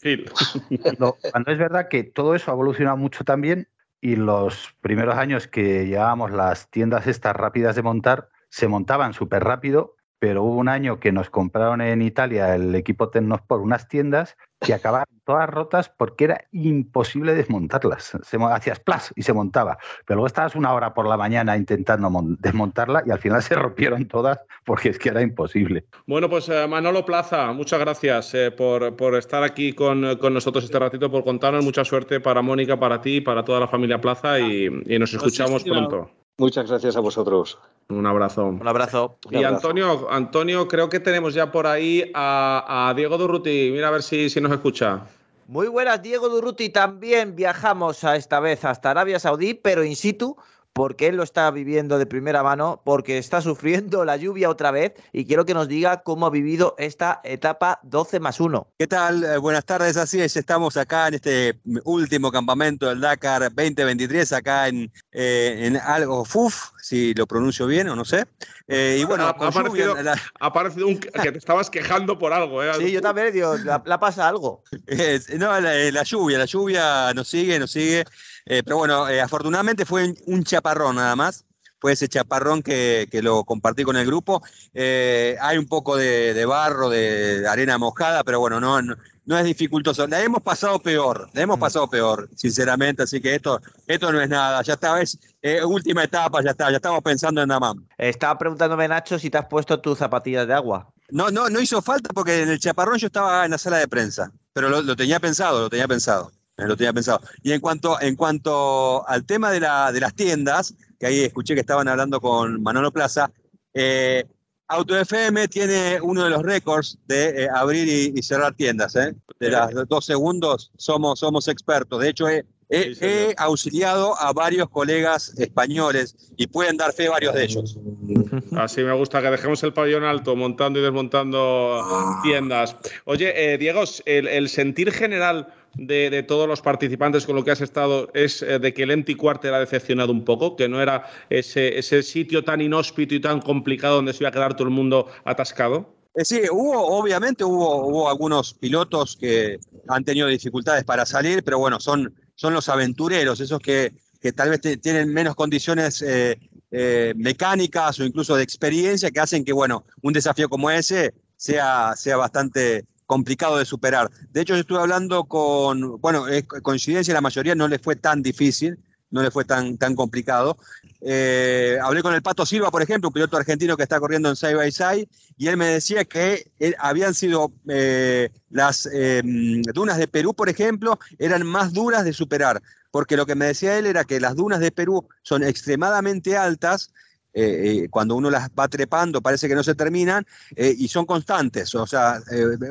Cuando, cuando es verdad que todo eso ha evolucionado mucho también y los primeros años que llevábamos las tiendas estas rápidas de montar, se montaban súper rápido pero hubo un año que nos compraron en Italia el equipo por unas tiendas que acabaron todas rotas porque era imposible desmontarlas. Se hacías plas y se montaba, pero luego estabas una hora por la mañana intentando desmontarla y al final se rompieron todas porque es que era imposible. Bueno, pues eh, Manolo Plaza, muchas gracias eh, por, estar aquí con, nosotros este ratito, por contarnos. Mucha suerte para Mónica, para ti, para toda la familia Plaza y, nos escuchamos pronto. Muchas gracias a vosotros. Un abrazo. Un abrazo. Y Antonio, Antonio, creo que tenemos ya por ahí a, Diego Durruti. Mira a ver si, si nos escucha. Muy buenas, Diego Durruti. También viajamos a esta vez hasta Arabia Saudí, pero in situ, porque él lo está viviendo de primera mano, porque está sufriendo la lluvia otra vez y quiero que nos diga cómo ha vivido esta etapa 12 más 1. ¿Qué tal? Eh, buenas tardes, así es, estamos acá en este último campamento del Dakar 2023, acá en, eh, en Algo Fuf, si lo pronuncio bien o no sé. Eh, y bueno, ha, aparecido, ha parecido un, que te estabas quejando por algo. ¿eh? Sí, yo también, digo, la, pasa algo. no, la, lluvia, la lluvia nos sigue, nos sigue. Pero bueno, afortunadamente fue un chaparrón nada más. fue ese chaparrón que, lo compartí con el grupo. Eh, hay un poco de, barro, de arena mojada, pero bueno, no, no, es dificultoso. La hemos pasado peor, la hemos mm. pasado peor, sinceramente, así que esto, esto no es nada, ya está, es eh, última etapa, ya está, ya estamos pensando en Namam. Estaba preguntándome, Nacho, si te has puesto tus zapatillas de agua. No, no, no hizo falta porque en el chaparrón yo estaba en la sala de prensa, pero lo, tenía pensado, lo tenía pensado, eh, lo tenía pensado. Y en cuanto, en cuanto al tema de, la, de las tiendas, que ahí escuché que estaban hablando con Manolo Plaza, eh, Auto FM tiene uno de los récords de eh, abrir y, cerrar tiendas. De los dos segundos somos, somos expertos. De hecho, he, he, auxiliado a varios colegas españoles y pueden dar fe varios de ellos. Así me gusta que dejemos el pabellón alto montando y desmontando tiendas. Oye, eh, Diego, el, sentir general de, todos los participantes con lo que has estado es eh, de que el Empty Quarter ha decepcionado un poco, que no era ese, ese sitio tan inhóspito y tan complicado donde se iba a quedar todo el mundo atascado. Eh, sí, hubo, obviamente hubo, hubo algunos pilotos que han tenido dificultades para salir, pero bueno, son son los aventureros, esos que, tal vez tienen menos condiciones eh, mecánicas o incluso de experiencia que hacen que, bueno, un desafío como ese sea, sea bastante complicado de superar. De hecho, yo estuve hablando con, bueno, coincidencia, la mayoría no les fue tan difícil, no le fue tan, tan complicado. Eh, hablé con el Pato Silva, por ejemplo, un piloto argentino que está corriendo en Side by Side, y él me decía que habían sido eh, las em, dunas de Perú, por ejemplo, eran más duras de superar, porque lo que me decía él era que las dunas de Perú son extremadamente altas, eh, cuando uno las va trepando parece que no se terminan y son constantes, o sea,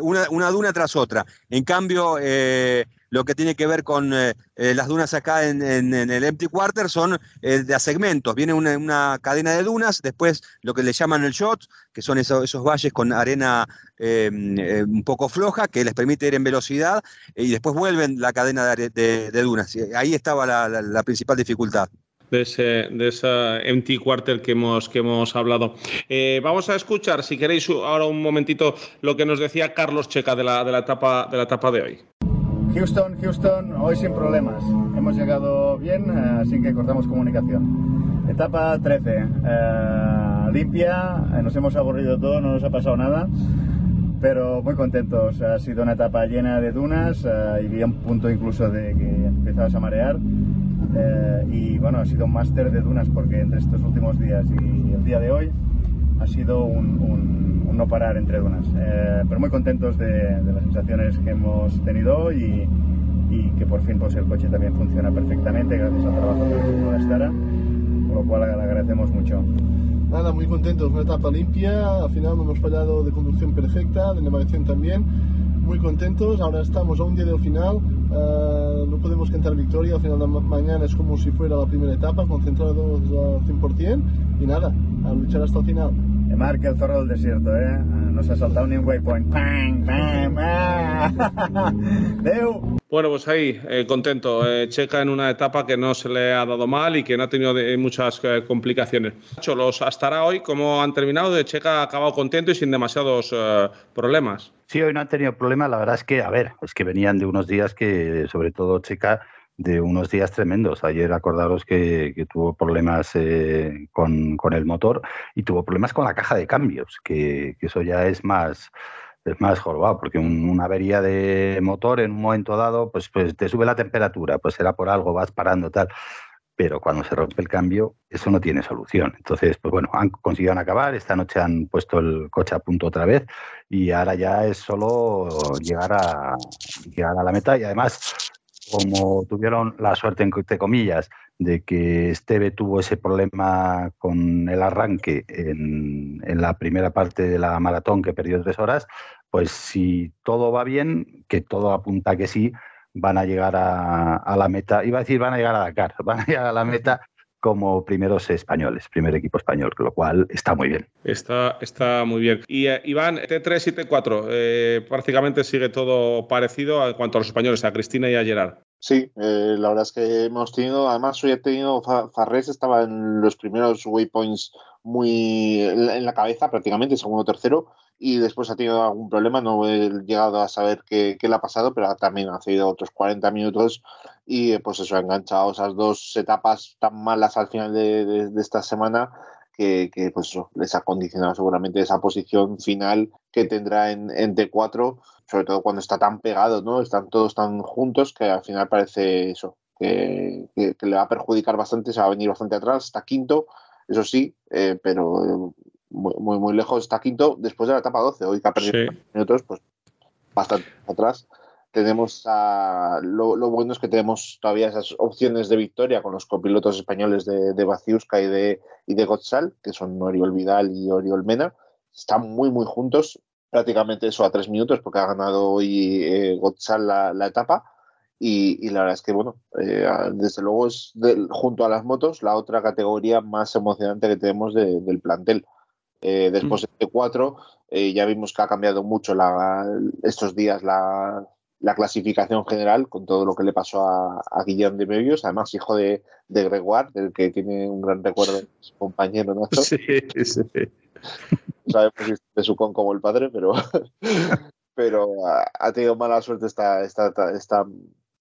una, una, duna tras otra. En cambio, lo que tiene que ver con eh, eh, las dunas acá en, el Empty Quarter son eh, de segmentos. Viene una, cadena de dunas, después lo que le llaman el shot, que son esos, valles con arena un poco floja, que les permite ir en velocidad, y después vuelven la cadena de, dunas. Ahí estaba la, principal dificultad. De, ese, de, esa empty quarter que hemos, que hemos hablado. vamos a escuchar, si queréis, ahora un momentito lo que nos decía Carlos Checa de la, de la, etapa, de la etapa de hoy. Houston, Houston, hoy sin problemas. Hemos llegado bien, eh, así que cortamos comunicación. Etapa 13, eh, limpia, eh, nos hemos aburrido todo, no nos ha pasado nada, pero muy contentos. Ha sido una etapa llena de dunas y había un punto incluso de que empezabas a marear. Y bueno, ha sido un máster de dunas porque entre estos últimos días y el día de hoy ha sido un, no parar entre dunas. Eh, pero muy contentos de, las sensaciones que hemos tenido y, y, que por fin pues, el coche también funciona perfectamente gracias al trabajo de Stara, por lo cual le agradecemos mucho. Nada, muy contentos, una etapa limpia, al final no hemos fallado de conducción perfecta, de navegación también, muy contentos, ahora estamos a un día del final, uh, no podemos cantar victoria, al final de mañana es como si fuera la primera etapa, concentrados al 100% y nada, a luchar hasta el final. Marque el zorro del desierto, ¿eh? No se ha saltado ni un waypoint. ¡Pam, pam, Bueno, pues ahí, eh, contento. Eh, Checa en una etapa que no se le ha dado mal y que no ha tenido muchas eh, complicaciones. Los hasta hoy, ¿cómo han terminado? De Checa ha acabado contento y sin demasiados problemas. Sí, hoy no han tenido problemas. La verdad es que, a ver, es que venían de unos días que, sobre todo Checa, de unos días tremendos. Ayer acordaros que, tuvo problemas eh, con, el motor y tuvo problemas con la caja de cambios, que, eso ya es más es más jorobado, porque una avería de motor en un momento dado, pues, pues te sube la temperatura, pues será por algo, vas parando tal, pero cuando se rompe el cambio, eso no tiene solución. Entonces, pues bueno, han conseguido acabar, esta noche han puesto el coche a punto otra vez y ahora ya es solo llegar a, llegar a la meta y además como tuvieron la suerte, entre comillas, de que Esteve tuvo ese problema con el arranque en, la primera parte de la maratón que perdió tres horas, pues si todo va bien, que todo apunta que sí, van a llegar a, a, la meta, iba a decir van a llegar a Dakar, van a llegar a la meta como primeros españoles, primer equipo español, lo cual está muy bien. Está, está muy bien. Y eh, Iván, T3 y T4, eh, prácticamente sigue todo parecido en cuanto a los españoles, a Cristina y a Gerard. Sí, eh, la verdad es que hemos tenido, además hoy he tenido, Farrés estaba en los primeros waypoints muy en la cabeza prácticamente, segundo tercero, y después ha tenido algún problema, no he llegado a saber qué, qué le ha pasado, pero también ha sido otros 40 minutos y pues eso, ha enganchado esas dos etapas tan malas al final de, esta semana que, pues eso, les ha condicionado seguramente esa posición final que tendrá en, en T4, sobre todo cuando está tan pegado, ¿no? Están todos tan juntos que al final parece eso, que, le va a perjudicar bastante, se va a venir bastante atrás, está quinto, eso sí, eh, pero muy, muy, lejos está quinto después de la etapa 12, hoy que ha perdido minutos, pues bastante atrás tenemos a, lo, bueno es que tenemos todavía esas opciones de victoria con los copilotos españoles de, de Baciuska y de, y de Gotzal, que son Oriol Vidal y Oriol Mena. Están muy, muy juntos, prácticamente eso a tres minutos, porque ha ganado hoy eh, Gotzal la, etapa. Y, la verdad es que, bueno, eh, desde luego es junto a las motos la otra categoría más emocionante que tenemos del plantel. Eh, después mm. de cuatro, ya vimos que ha cambiado mucho la, estos días la, la clasificación general con todo lo que le pasó a, a Guillaume de Medios, además hijo de, de, Gregoire, del que tiene un gran recuerdo su compañero Nacho. Sí, sí. Sabemos de su con como el padre, pero, pero ha, tenido mala suerte esta, esta, esta,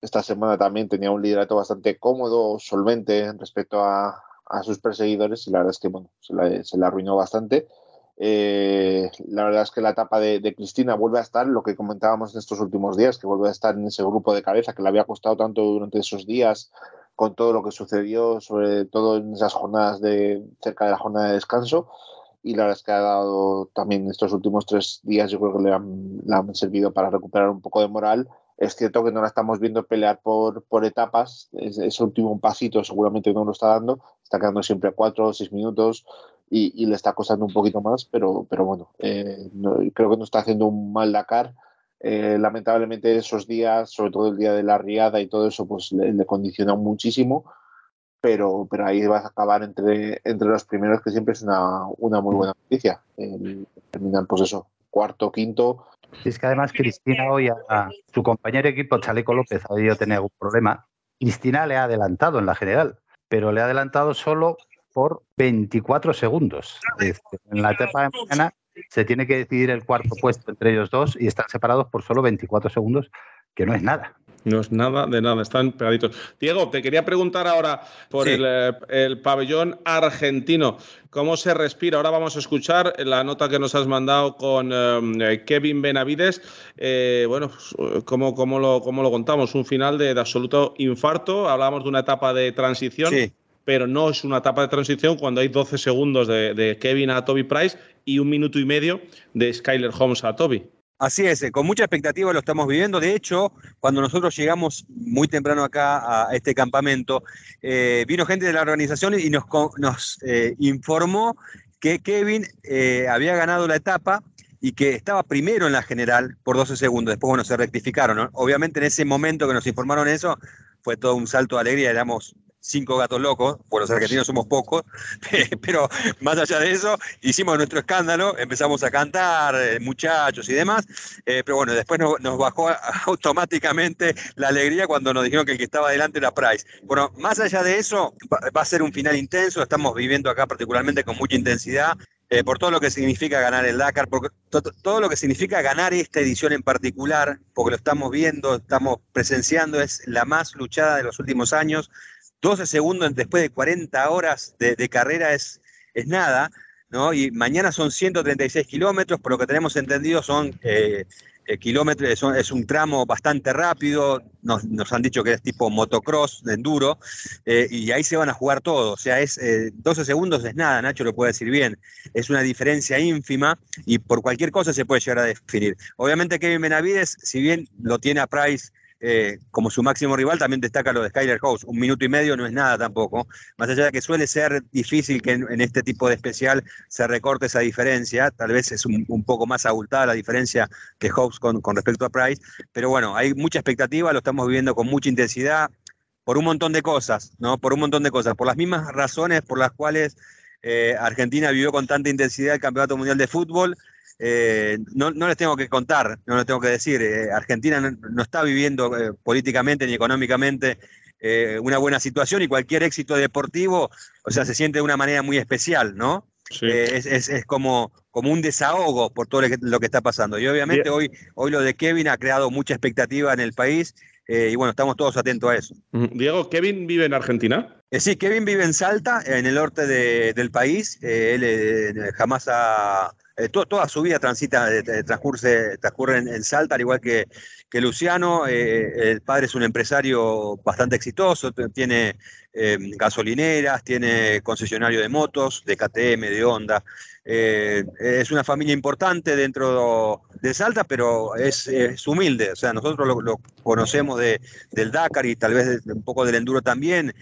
esta semana también. Tenía un liderato bastante cómodo, solvente respecto a, a sus perseguidores y la verdad es que bueno, se la, se la arruinó bastante. Eh, la verdad es que la etapa de, Cristina vuelve a estar, lo que comentábamos en estos últimos días, que vuelve a estar en ese grupo de cabeza que le había costado tanto durante esos días con todo lo que sucedió, sobre todo en esas jornadas de cerca de la jornada de descanso. Y la verdad es que ha dado también estos últimos tres días, yo creo que le han, servido para recuperar un poco de moral. Es cierto que no la estamos viendo pelear por, por etapas, ese último pasito seguramente no lo está dando, está quedando siempre a cuatro o seis minutos, y, le está costando un poquito más, pero, pero bueno, eh, creo que no está haciendo un mal Dakar. Eh, lamentablemente esos días, sobre todo el día de la riada y todo eso, pues le, le condiciona muchísimo, pero, pero ahí vas a acabar entre, entre los primeros, que siempre es una, una muy buena noticia. terminan, pues eso, cuarto, quinto. Y es que además Cristina hoy a, su compañero de equipo, Chaleco López, ha debido tener algún problema. Cristina le ha adelantado en la general, pero le ha adelantado solo por 24 segundos. En la etapa de mañana se tiene que decidir el cuarto puesto entre ellos dos y están separados por solo 24 segundos, que no es nada. No es nada de nada, están pegaditos. Diego, te quería preguntar ahora por eh, el, pabellón argentino. ¿Cómo se respira? Ahora vamos a escuchar la nota que nos has mandado con eh, Kevin Benavides. Eh, bueno, pues, ¿cómo, cómo, lo, ¿cómo, lo, contamos? Un final de, de absoluto infarto. Hablábamos de una etapa de transición. Sí pero no es una etapa de transición cuando hay 12 segundos de, Kevin a Toby Price y un minuto y medio de Skyler Holmes a Toby. Así es, eh, con mucha expectativa lo estamos viviendo. De hecho, cuando nosotros llegamos muy temprano acá a este campamento, eh, vino gente de la organización y nos, eh, informó que Kevin había ganado la etapa y que estaba primero en la general por 12 segundos. Después, bueno, se rectificaron. Obviamente en ese momento que nos informaron eso, fue todo un salto de alegría. Éramos cinco gatos locos, por los argentinos somos pocos, pero más allá de eso, hicimos nuestro escándalo, empezamos a cantar, eh, muchachos y demás, eh, pero bueno, después nos, bajó automáticamente la alegría cuando nos dijeron que el que estaba adelante era Price. Bueno, más allá de eso, va, a ser un final intenso, estamos viviendo acá particularmente con mucha intensidad, eh, por todo lo que significa ganar el Dakar, por todo lo que significa ganar esta edición en particular, porque lo estamos viendo, estamos presenciando, es la más luchada de los últimos años. 12 segundos después de 40 horas de, carrera es, es nada, ¿no? Y mañana son 136 kilómetros, por lo que tenemos entendido son eh, eh, kilómetros, es un tramo bastante rápido, nos, han dicho que es tipo motocross, de enduro, eh, y ahí se van a jugar todo, o sea, es 12 segundos es nada, Nacho lo puede decir bien, es una diferencia ínfima y por cualquier cosa se puede llegar a definir. Obviamente Kevin Benavides, si bien lo tiene a Price eh, como su máximo rival, también destaca lo de Skyler House. Un minuto y medio no es nada tampoco. Más allá de que suele ser difícil que en, este tipo de especial se recorte esa diferencia, tal vez es un, poco más abultada la diferencia que House con, con respecto a Price, pero bueno, hay mucha expectativa, lo estamos viviendo con mucha intensidad por un montón de cosas, ¿no? Por un montón de cosas, por las mismas razones por las cuales eh, Argentina vivió con tanta intensidad el Campeonato Mundial de Fútbol eh, no, les tengo que contar, no les tengo que decir, eh, Argentina no, está viviendo eh, políticamente ni económicamente una buena situación y cualquier éxito deportivo, o sea, se siente de una manera muy especial, ¿no? Es, como, como un desahogo por todo lo que, está pasando. Y obviamente hoy, hoy lo de Kevin ha creado mucha expectativa en el país y bueno, estamos todos atentos a eso. Diego, ¿Kevin vive en Argentina? Sí, Kevin vive en Salta, en el norte de- del país. Él jamás ha. Eh, to- toda su vida transita, eh, eh, transcurre, en, Salta, al igual que, Luciano. El padre es un empresario bastante exitoso, tiene eh, gasolineras, tiene concesionario de motos, de KTM, de Honda. Es una familia importante dentro de Salta, pero es, humilde. O sea, nosotros lo, conocemos de, del Dakar y tal vez de- un poco del enduro también.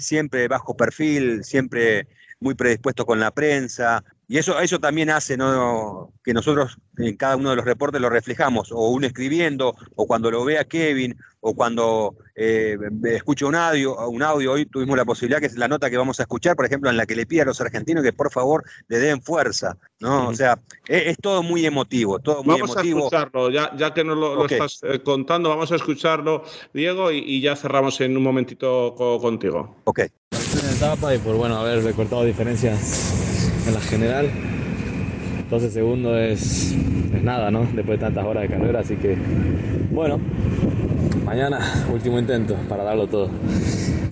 siempre bajo perfil, siempre muy predispuesto con la prensa. Y eso, eso también hace ¿no? que nosotros en cada uno de los reportes lo reflejamos, o uno escribiendo, o cuando lo vea Kevin, o cuando eh, escuche un audio, un audio. Hoy tuvimos la posibilidad, que es la nota que vamos a escuchar, por ejemplo, en la que le pide a los argentinos que por favor le den fuerza. ¿no? O sea, es, es todo muy emotivo, todo muy Vamos emotivo. a escucharlo, ya, ya que nos lo, lo Ok. estás eh, contando, vamos a escucharlo, Diego, y, y ya cerramos en un momentito co- contigo. Ok. en etapa y por bueno haber recortado diferencias en la general. 12 segundos es, es nada, ¿no? Después de tantas horas de carrera, así que bueno, mañana último intento para darlo todo.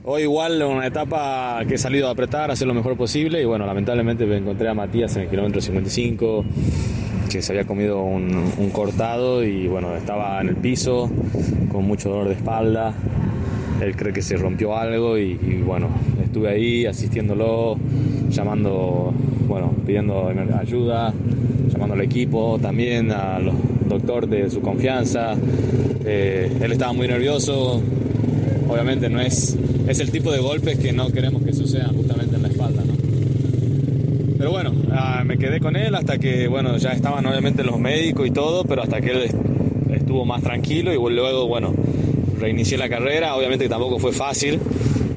Hoy igual una etapa que he salido a apretar, a hacer lo mejor posible y bueno, lamentablemente me encontré a Matías en el kilómetro 55 que se había comido un, un cortado y bueno, estaba en el piso con mucho dolor de espalda. Él cree que se rompió algo y, y, bueno, estuve ahí asistiéndolo, llamando, bueno, pidiendo ayuda, llamando al equipo, también al doctor de su confianza. Eh, él estaba muy nervioso, obviamente no es, es el tipo de golpes que no queremos que sucedan justamente en la espalda, ¿no? Pero bueno, ah, me quedé con él hasta que, bueno, ya estaban obviamente los médicos y todo, pero hasta que él est- estuvo más tranquilo y luego, bueno, reinicié la carrera. Obviamente tampoco fue fácil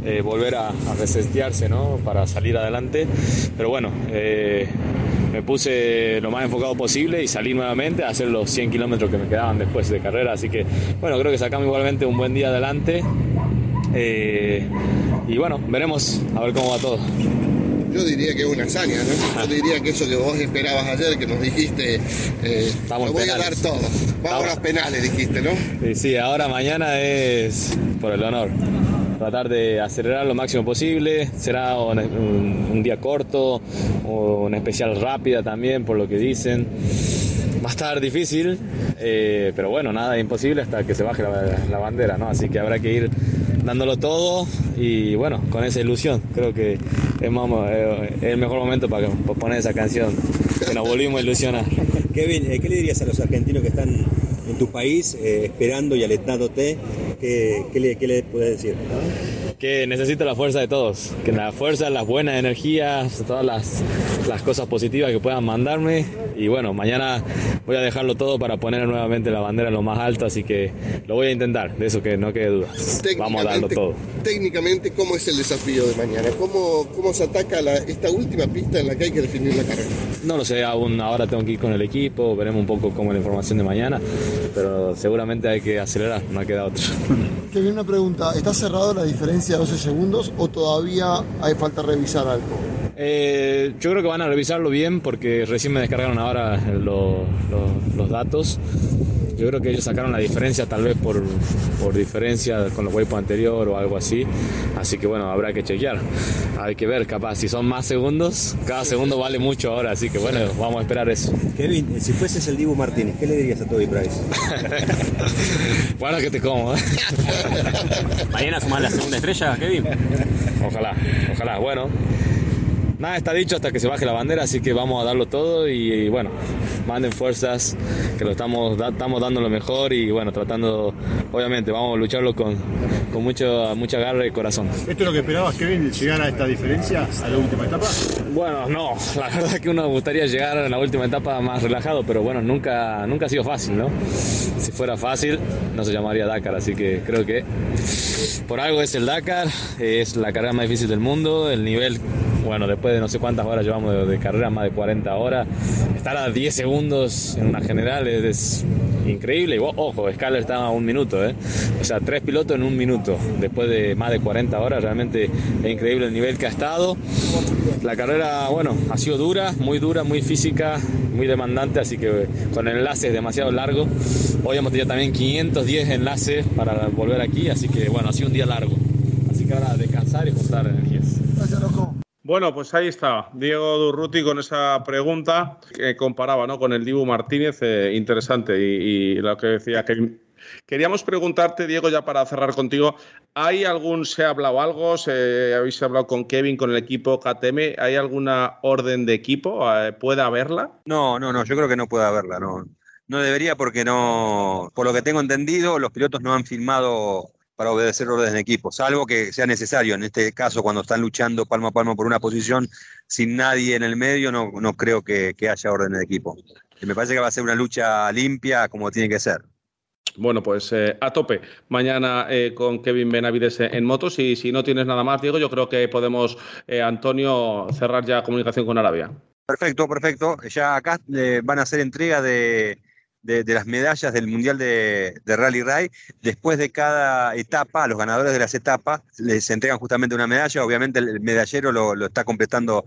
eh, volver a, a resetearse, ¿no? Para salir adelante. Pero bueno, eh, me puse lo más enfocado posible y salí nuevamente a hacer los 100 kilómetros que me quedaban después de carrera. Así que, bueno, creo que sacamos igualmente un buen día adelante. Eh, y bueno, veremos a ver cómo va todo. Yo diría que es una hazaña, ¿no? Yo diría que eso que vos esperabas ayer, que nos dijiste, eh, lo voy a dar todo. Vamos a los penales, dijiste, ¿no? Sí, sí, ahora mañana es por el honor. Tratar de acelerar lo máximo posible. Será un, un- un día corto o una especial rápida también, por lo que dicen. Va a estar difícil, eh, pero bueno, nada imposible hasta que se baje la, la bandera, ¿no? Así que habrá que ir dándolo todo y bueno, con esa ilusión. Creo que es, más- eh, es el mejor momento para, para poner esa canción, que nos volvimos a ilusionar. Kevin, eh, ¿qué le dirías a los argentinos que están en tu país eh, esperando y alentándote? ¿Qué, qué le, qué le puedes decir? que necesito la fuerza de todos, que la fuerza, las buenas energías, todas las, las cosas positivas que puedan mandarme y bueno, mañana voy a dejarlo todo para poner nuevamente la bandera lo más alto, así que lo voy a intentar, de eso que no quede dudas. Vamos a darlo todo. Técnicamente, ¿cómo es el desafío de mañana? ¿Cómo, cómo se ataca la- esta última pista en la que hay que definir la carrera? No lo sé, aún ahora tengo que ir con el equipo, veremos un poco cómo es la información de mañana, pero seguramente hay que acelerar, no queda otra. Que viene una pregunta, ¿está cerrado la diferencia de 12 segundos o todavía hay falta revisar algo? Eh, yo creo que van a revisarlo bien porque recién me descargaron ahora lo- lo- los datos. Yo creo que ellos sacaron la diferencia tal vez por, por diferencia con los waypoints anterior o algo así. Así que bueno, habrá que chequear. Hay que ver, capaz, si son más segundos, cada segundo vale mucho ahora. Así que bueno, vamos a esperar eso. Kevin, eh, si fueses el Dibu Martínez, ¿qué le dirías a Toby Price? Bueno, que te como. ¿eh? Mañana sumar la segunda estrella, Kevin. Ojalá, ojalá. Bueno, nada está dicho hasta que se baje la bandera, así que vamos a darlo todo y, y bueno, manden fuerzas, que lo estamos, da- estamos dando lo mejor y bueno, tratando, obviamente, vamos a lucharlo con, con mucho, mucha garra y corazón. ¿Esto es lo que esperabas, Kevin, llegar a esta diferencia a la última etapa? Bueno, no, la verdad que uno gustaría llegar a la última etapa más relajado, pero bueno, nunca, nunca ha sido fácil, ¿no? Si fuera fácil, no se llamaría Dakar, así que creo que por algo es el Dakar, es la carrera más difícil del mundo, el nivel, bueno, después de no sé cuántas horas llevamos de, de carrera, más de 40 horas, estar a 10 segundos en una general es, es increíble. Y ojo, Skyler está a un minuto, ¿eh? O sea, tres pilotos en un minuto, después de más de 40 horas, realmente es increíble el nivel que ha estado. La carrera, bueno, ha sido dura, muy dura, muy física, muy demandante, así que con el enlace es demasiado largo. Hoy hemos tenido también 510 enlaces para volver aquí, así que bueno, ha sido un día largo. Así que ahora descansar y juntar energías. Bueno, pues ahí está, Diego Durruti con esa pregunta que comparaba ¿no? con el Dibu Martínez, eh, interesante, y, lo que decía que Queríamos preguntarte, Diego, ya para cerrar contigo, ¿hay algún, se ha hablado algo, se, habéis hablado con Kevin, con el equipo KTM, ¿hay alguna orden de equipo? Eh, ¿Puede haberla? No, no, no, yo creo que no puede haberla, no. No debería porque no, por lo que tengo entendido, los pilotos no han filmado para obedecer órdenes de equipo, salvo que sea necesario. En este caso, cuando están luchando palmo a palmo por una posición sin nadie en el medio, no, no creo que, que haya órdenes de equipo. Y me parece que va a ser una lucha limpia como tiene que ser. Bueno, pues eh, a tope. Mañana eh, con Kevin Benavides en motos. Y si no tienes nada más, Diego, yo creo que podemos, eh, Antonio, cerrar ya comunicación con Arabia. Perfecto, perfecto. Ya acá eh, van a hacer entrega de, de, de, las medallas del Mundial de, de Rally Ray. Después de cada etapa, a los ganadores de las etapas les entregan justamente una medalla. Obviamente el medallero lo, lo está completando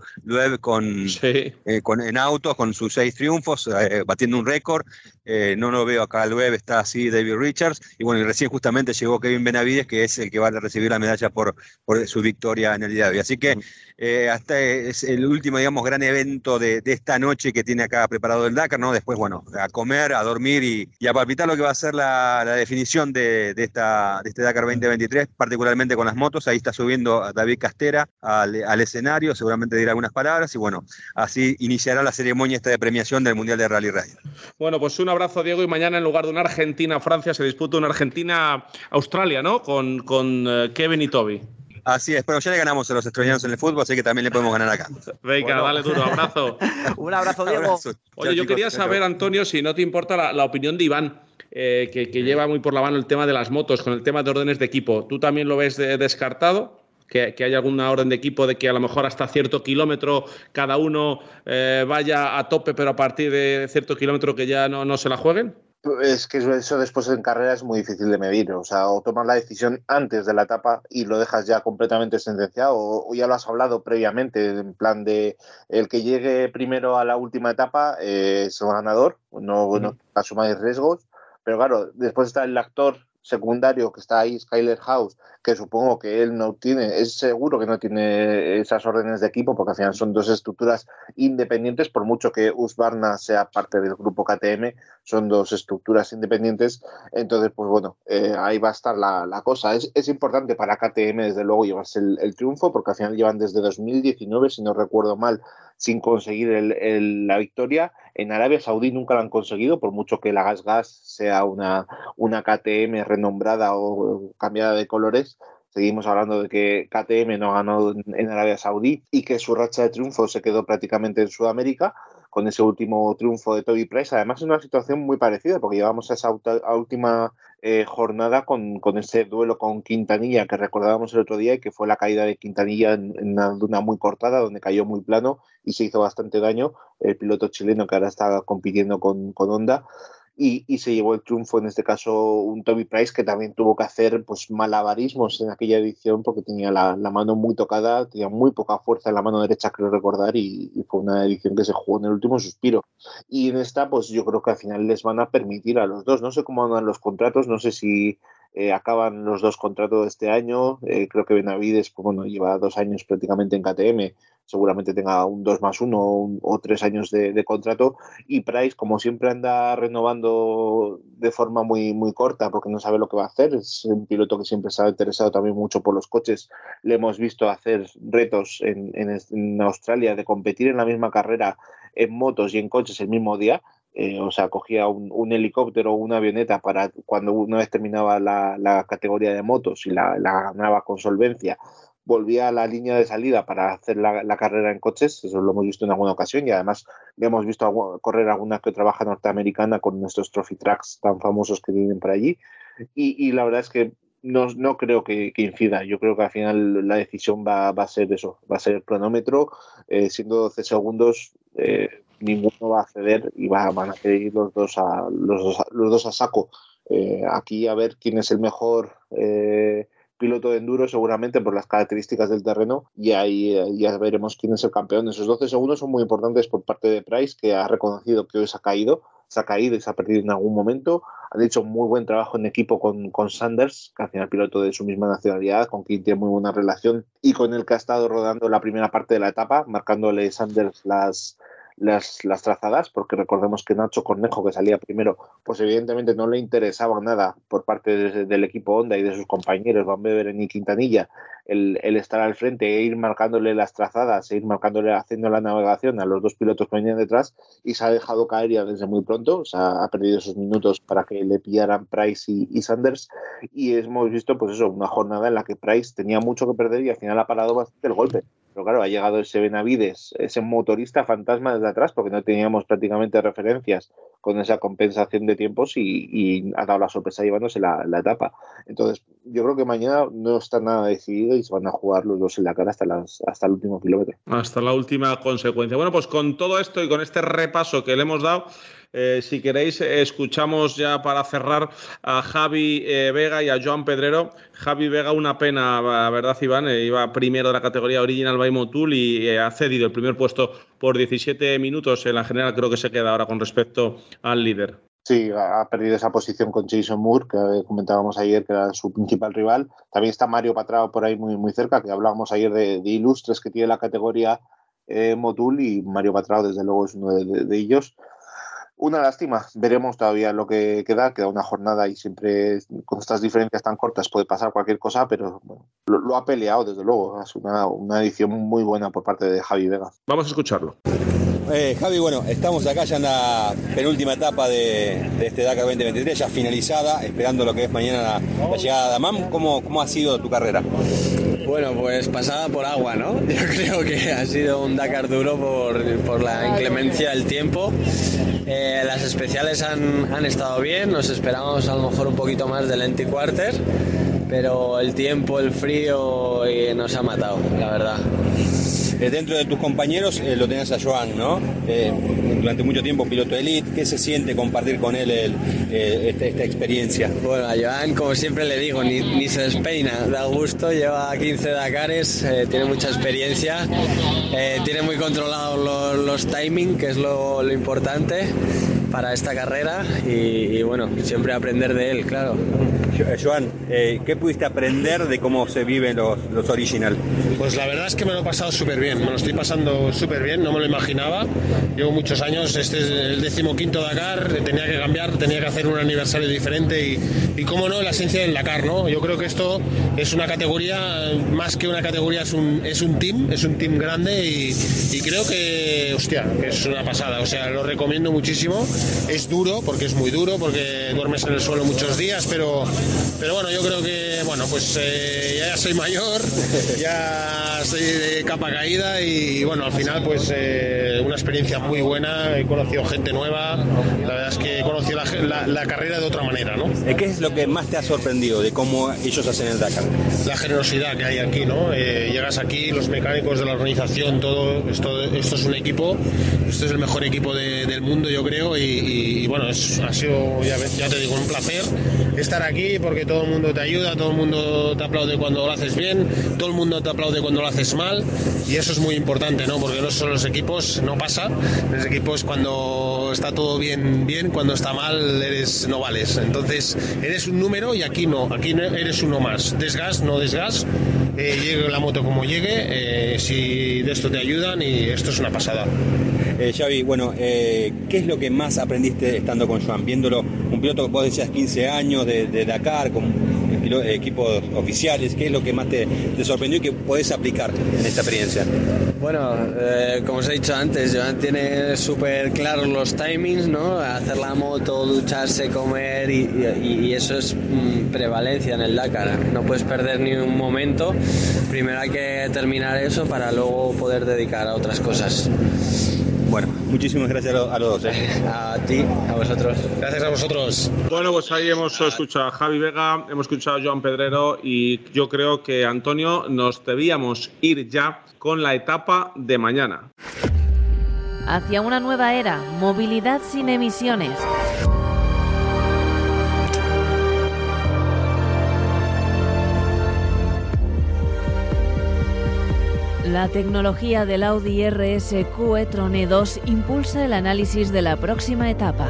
con, sí. eh, con, en autos con sus seis triunfos, eh, batiendo un récord. Eh, no lo veo acá Loeb, está así David Richards. Y bueno, y recién justamente llegó Kevin Benavides, que es el que va a recibir la medalla por, por su victoria en el día de hoy. Así que eh, hasta es el último, digamos, gran evento de, de, esta noche que tiene acá preparado el Dakar, ¿no? Después, bueno, a comer, a dormir y, y a palpitar lo que va a ser la, la definición de, de, esta, de este Dakar 2023, particularmente con las motos. Ahí está subiendo David Castera al, al, escenario, seguramente dirá algunas palabras y bueno, así iniciará la ceremonia esta de premiación del Mundial de Rally Rally. Bueno, pues un abrazo, Diego, y mañana en lugar de una Argentina-Francia se disputa una Argentina-Australia, ¿no? Con, con uh, Kevin y Toby. Así es, pero ya le ganamos a los australianos en el fútbol, así que también le podemos ganar acá. Venga, bueno. dale duro, abrazo. Un abrazo, Diego. Abrazo. Oye, yo quería saber, Antonio, si no te importa la, la opinión de Iván, eh, que, que, lleva muy por la mano el tema de las motos, con el tema de órdenes de equipo. ¿Tú también lo ves de, descartado? Que, que, hay alguna orden de equipo de que a lo mejor hasta cierto kilómetro cada uno eh, vaya a tope, pero a partir de cierto kilómetro que ya no, no se la jueguen? Es que eso después en carrera es muy difícil de medir. O sea, o tomas la decisión antes de la etapa y lo dejas ya completamente sentenciado, o, o ya lo has hablado previamente, en plan de el que llegue primero a la última etapa eh, es el ganador, no, mm. no asumáis riesgos. Pero claro, después está el actor secundario que está ahí, Skyler House, que supongo que él no tiene, es seguro que no tiene esas órdenes de equipo, porque al final son dos estructuras independientes, por mucho que Usbarna sea parte del grupo KTM, son dos estructuras independientes. Entonces, pues bueno, eh, ahí va a estar la, la cosa. Es, es, importante para KTM, desde luego, llevarse el, el, triunfo, porque al final llevan desde 2019, si no recuerdo mal, sin conseguir el, la victoria. En Arabia Saudí nunca lo han conseguido, por mucho que la Gas Gas sea una, una KTM renombrada o cambiada de colores. Seguimos hablando de que KTM no ganado en Arabia Saudí y que su racha de triunfo se quedó prácticamente en Sudamérica con ese último triunfo de Toby Price. Además, es una situación muy parecida porque llevamos esa última eh, jornada con, con, ese duelo con Quintanilla que recordábamos el otro día y que fue la caída de Quintanilla en, en una duna muy cortada donde cayó muy plano y se hizo bastante daño. El piloto chileno que ahora está compitiendo con, con Honda y, y, se llevó el triunfo, en este caso un Toby Price que también tuvo que hacer pues malabarismos en aquella edición porque tenía la, la, mano muy tocada, tenía muy poca fuerza en la mano derecha, creo recordar, y, y, fue una edición que se jugó en el último suspiro. Y en esta, pues yo creo que al final les van a permitir a los dos, no sé cómo andan los contratos, no sé si eh, acaban los dos contratos de este año, eh, creo que Benavides, pues bueno, lleva dos años prácticamente en KTM, seguramente tenga un 2 más 1 o, 3 años de, contrato. Y Price, como siempre, anda renovando de forma muy, muy corta porque no sabe lo que va a hacer. Es un piloto que siempre está interesado también mucho por los coches. Le hemos visto hacer retos en, en, en Australia de competir en la misma carrera en motos y en coches el mismo día. Eh, o sea, cogía un, un, helicóptero o una avioneta para cuando una vez terminaba la, la categoría de motos y la, la, ganaba con solvencia, volvía a la línea de salida para hacer la, la, carrera en coches, eso lo hemos visto en alguna ocasión y además hemos visto correr alguna que trabaja norteamericana con nuestros trophy tracks tan famosos que vienen por allí y, y la verdad es que no, no creo que, que, incida. Yo creo que al final la decisión va, va a ser eso, va a ser el cronómetro, eh, siendo 12 segundos, eh, ninguno va a ceder y va, van a querer los dos a, los dos, los dos a saco. Eh, aquí a ver quién es el mejor piloto de enduro seguramente por las características del terreno y ahí eh, ya veremos quién es el campeón. Esos 12 segundos son muy importantes por parte de Price, que ha reconocido que hoy se ha caído, se ha caído y se ha perdido en algún momento. Han hecho muy buen trabajo en equipo con, con Sanders, que al final piloto de su misma nacionalidad, con quien tiene muy buena relación y con el que ha estado rodando la primera parte de la etapa, marcándole Sanders las, las, trazadas, porque recordemos que Nacho Cornejo, que salía primero, pues evidentemente no le interesaba nada por parte de, del equipo Honda y de sus compañeros, Van Beveren y Quintanilla, el, el, estar al frente e ir marcándole las trazadas, e ir marcándole, haciendo la navegación a los dos pilotos que venían detrás, y se ha dejado caer ya desde muy pronto, o sea, ha perdido esos minutos para que le pillaran Price y, y Sanders, y hemos visto, pues eso, una jornada en la que Price tenía mucho que perder y al final ha parado bastante el golpe. Pero claro, ha llegado ese Benavides, ese motorista fantasma desde atrás, porque no teníamos prácticamente referencias con esa compensación de tiempos y, ha dado la sorpresa llevándose la, etapa. Entonces, yo creo que mañana no está nada decidido y se van a jugar los dos en la cara hasta, las, hasta el último kilómetro. Hasta la última consecuencia. Bueno, pues con todo esto y con este repaso que le hemos dado, eh, si queréis, escuchamos ya para cerrar a Javi eh, Vega y a Joan Pedrero. Javi Vega, una pena, ¿verdad, Iván? Eh, iba primero de la categoría Original by Motul y ha cedido el primer puesto por 17 minutos. En la general creo que se queda ahora con respecto al líder. Sí, ha perdido esa posición con Jason Moore, que comentábamos ayer que era su principal rival. También está Mario Patrao por ahí muy, muy cerca, que hablábamos ayer de, de ilustres que tiene la categoría eh, Motul y Mario Patrao desde luego es uno de, de, de ellos una lástima. Veremos todavía lo que queda. Queda una jornada y siempre con estas diferencias tan cortas puede pasar cualquier cosa, pero bueno, lo, lo, ha peleado desde luego. Es una, una, edición muy buena por parte de Javi Vega. Vamos a escucharlo. Eh, Javi, bueno, estamos acá ya en la penúltima etapa de, este Dakar 2023, ya finalizada, esperando lo que es mañana la, llegada de Damam. ¿Cómo, ¿Cómo ha sido tu carrera? Bueno, pues pasada por agua, ¿no? Yo creo que ha sido un Dakar duro por, por la inclemencia del tiempo. Eh, las especiales han, han, estado bien, nos esperamos a lo mejor un poquito más del Lenti Quarter, pero el tiempo, el frío eh, nos ha matado, la verdad. Eh, dentro de tus compañeros eh, lo tenías a Joan, ¿no? Eh, durante mucho tiempo piloto elite. ¿Qué se siente compartir con él el, esta, esta, experiencia? Bueno, a Joan, como siempre le digo, ni, ni se despeina, da gusto, lleva 15 Dakares, tiene mucha experiencia, tiene muy controlados los, los timing, que es lo, lo importante para esta carrera y, y, bueno, siempre aprender de él, claro. Joan, eh, ¿qué pudiste aprender de cómo se viven los, los original? Pues la verdad es que me lo he pasado súper bien, me lo estoy pasando súper bien, no me lo imaginaba. Llevo muchos años, este es el decimoquinto Dakar, tenía que cambiar, tenía que hacer un aniversario diferente y, y cómo no, la esencia del Dakar, ¿no? Yo creo que esto es una categoría, más que una categoría, es un, es un team, es un team grande y, y creo que, hostia, que es una pasada, o sea, lo recomiendo muchísimo es duro, porque es muy duro, porque duermes en el suelo muchos días, pero, pero bueno, yo creo que, bueno, pues eh, ya soy mayor, ya estoy de capa caída y bueno, al final pues eh, una experiencia muy buena, he conocido gente nueva, la verdad es que he conocido la, la, la carrera de otra manera, ¿no? ¿Qué es lo que más te ha sorprendido de cómo ellos hacen el Dakar? La generosidad que hay aquí, ¿no? Eh, llegas aquí, los mecánicos de la organización, todo, esto, esto es un equipo, esto es el mejor equipo de, del mundo, yo creo, y, y, y bueno, es, ha sido, ya, ya, te digo, un placer estar aquí porque todo el mundo te ayuda, todo el mundo te aplaude cuando lo haces bien, todo el mundo te aplaude cuando lo haces mal y eso es muy importante, ¿no? Porque no son los equipos, no pasa, en los equipos cuando está todo bien, bien, cuando está mal eres, no vales. Entonces, eres un número y aquí no, aquí eres uno más. Desgas, no desgas, eh, llegue la moto como llegue, eh, si de esto te ayudan y esto es una pasada. Eh, Xavi, bueno, eh, ¿qué es lo que más aprendiste estando con Joan? Viéndolo, un piloto que vos decías 15 años de, de Dakar, con equipos oficiales, ¿qué es lo que más te, sorprendió y que podés aplicar en esta experiencia? Bueno, eh, como os he dicho antes, Joan tiene súper claros los timings, ¿no? Hacer la moto, ducharse, comer y, eso es mmm, prevalencia en el Dakar. No puedes perder ni un momento. Primero hay que terminar eso para luego poder dedicar a otras cosas. Bueno, muchísimas gracias a los dos. ¿eh? A ti, a vosotros. Gracias a vosotros. Bueno, pues ahí hemos escuchado a Javi Vega, hemos escuchado a Joan Pedrero y yo creo que, Antonio, nos debíamos ir ya con la etapa de mañana. Hacia una nueva era, movilidad sin emisiones. La tecnología del Audi RSQ e-tron E2 impulsa el análisis de la próxima etapa.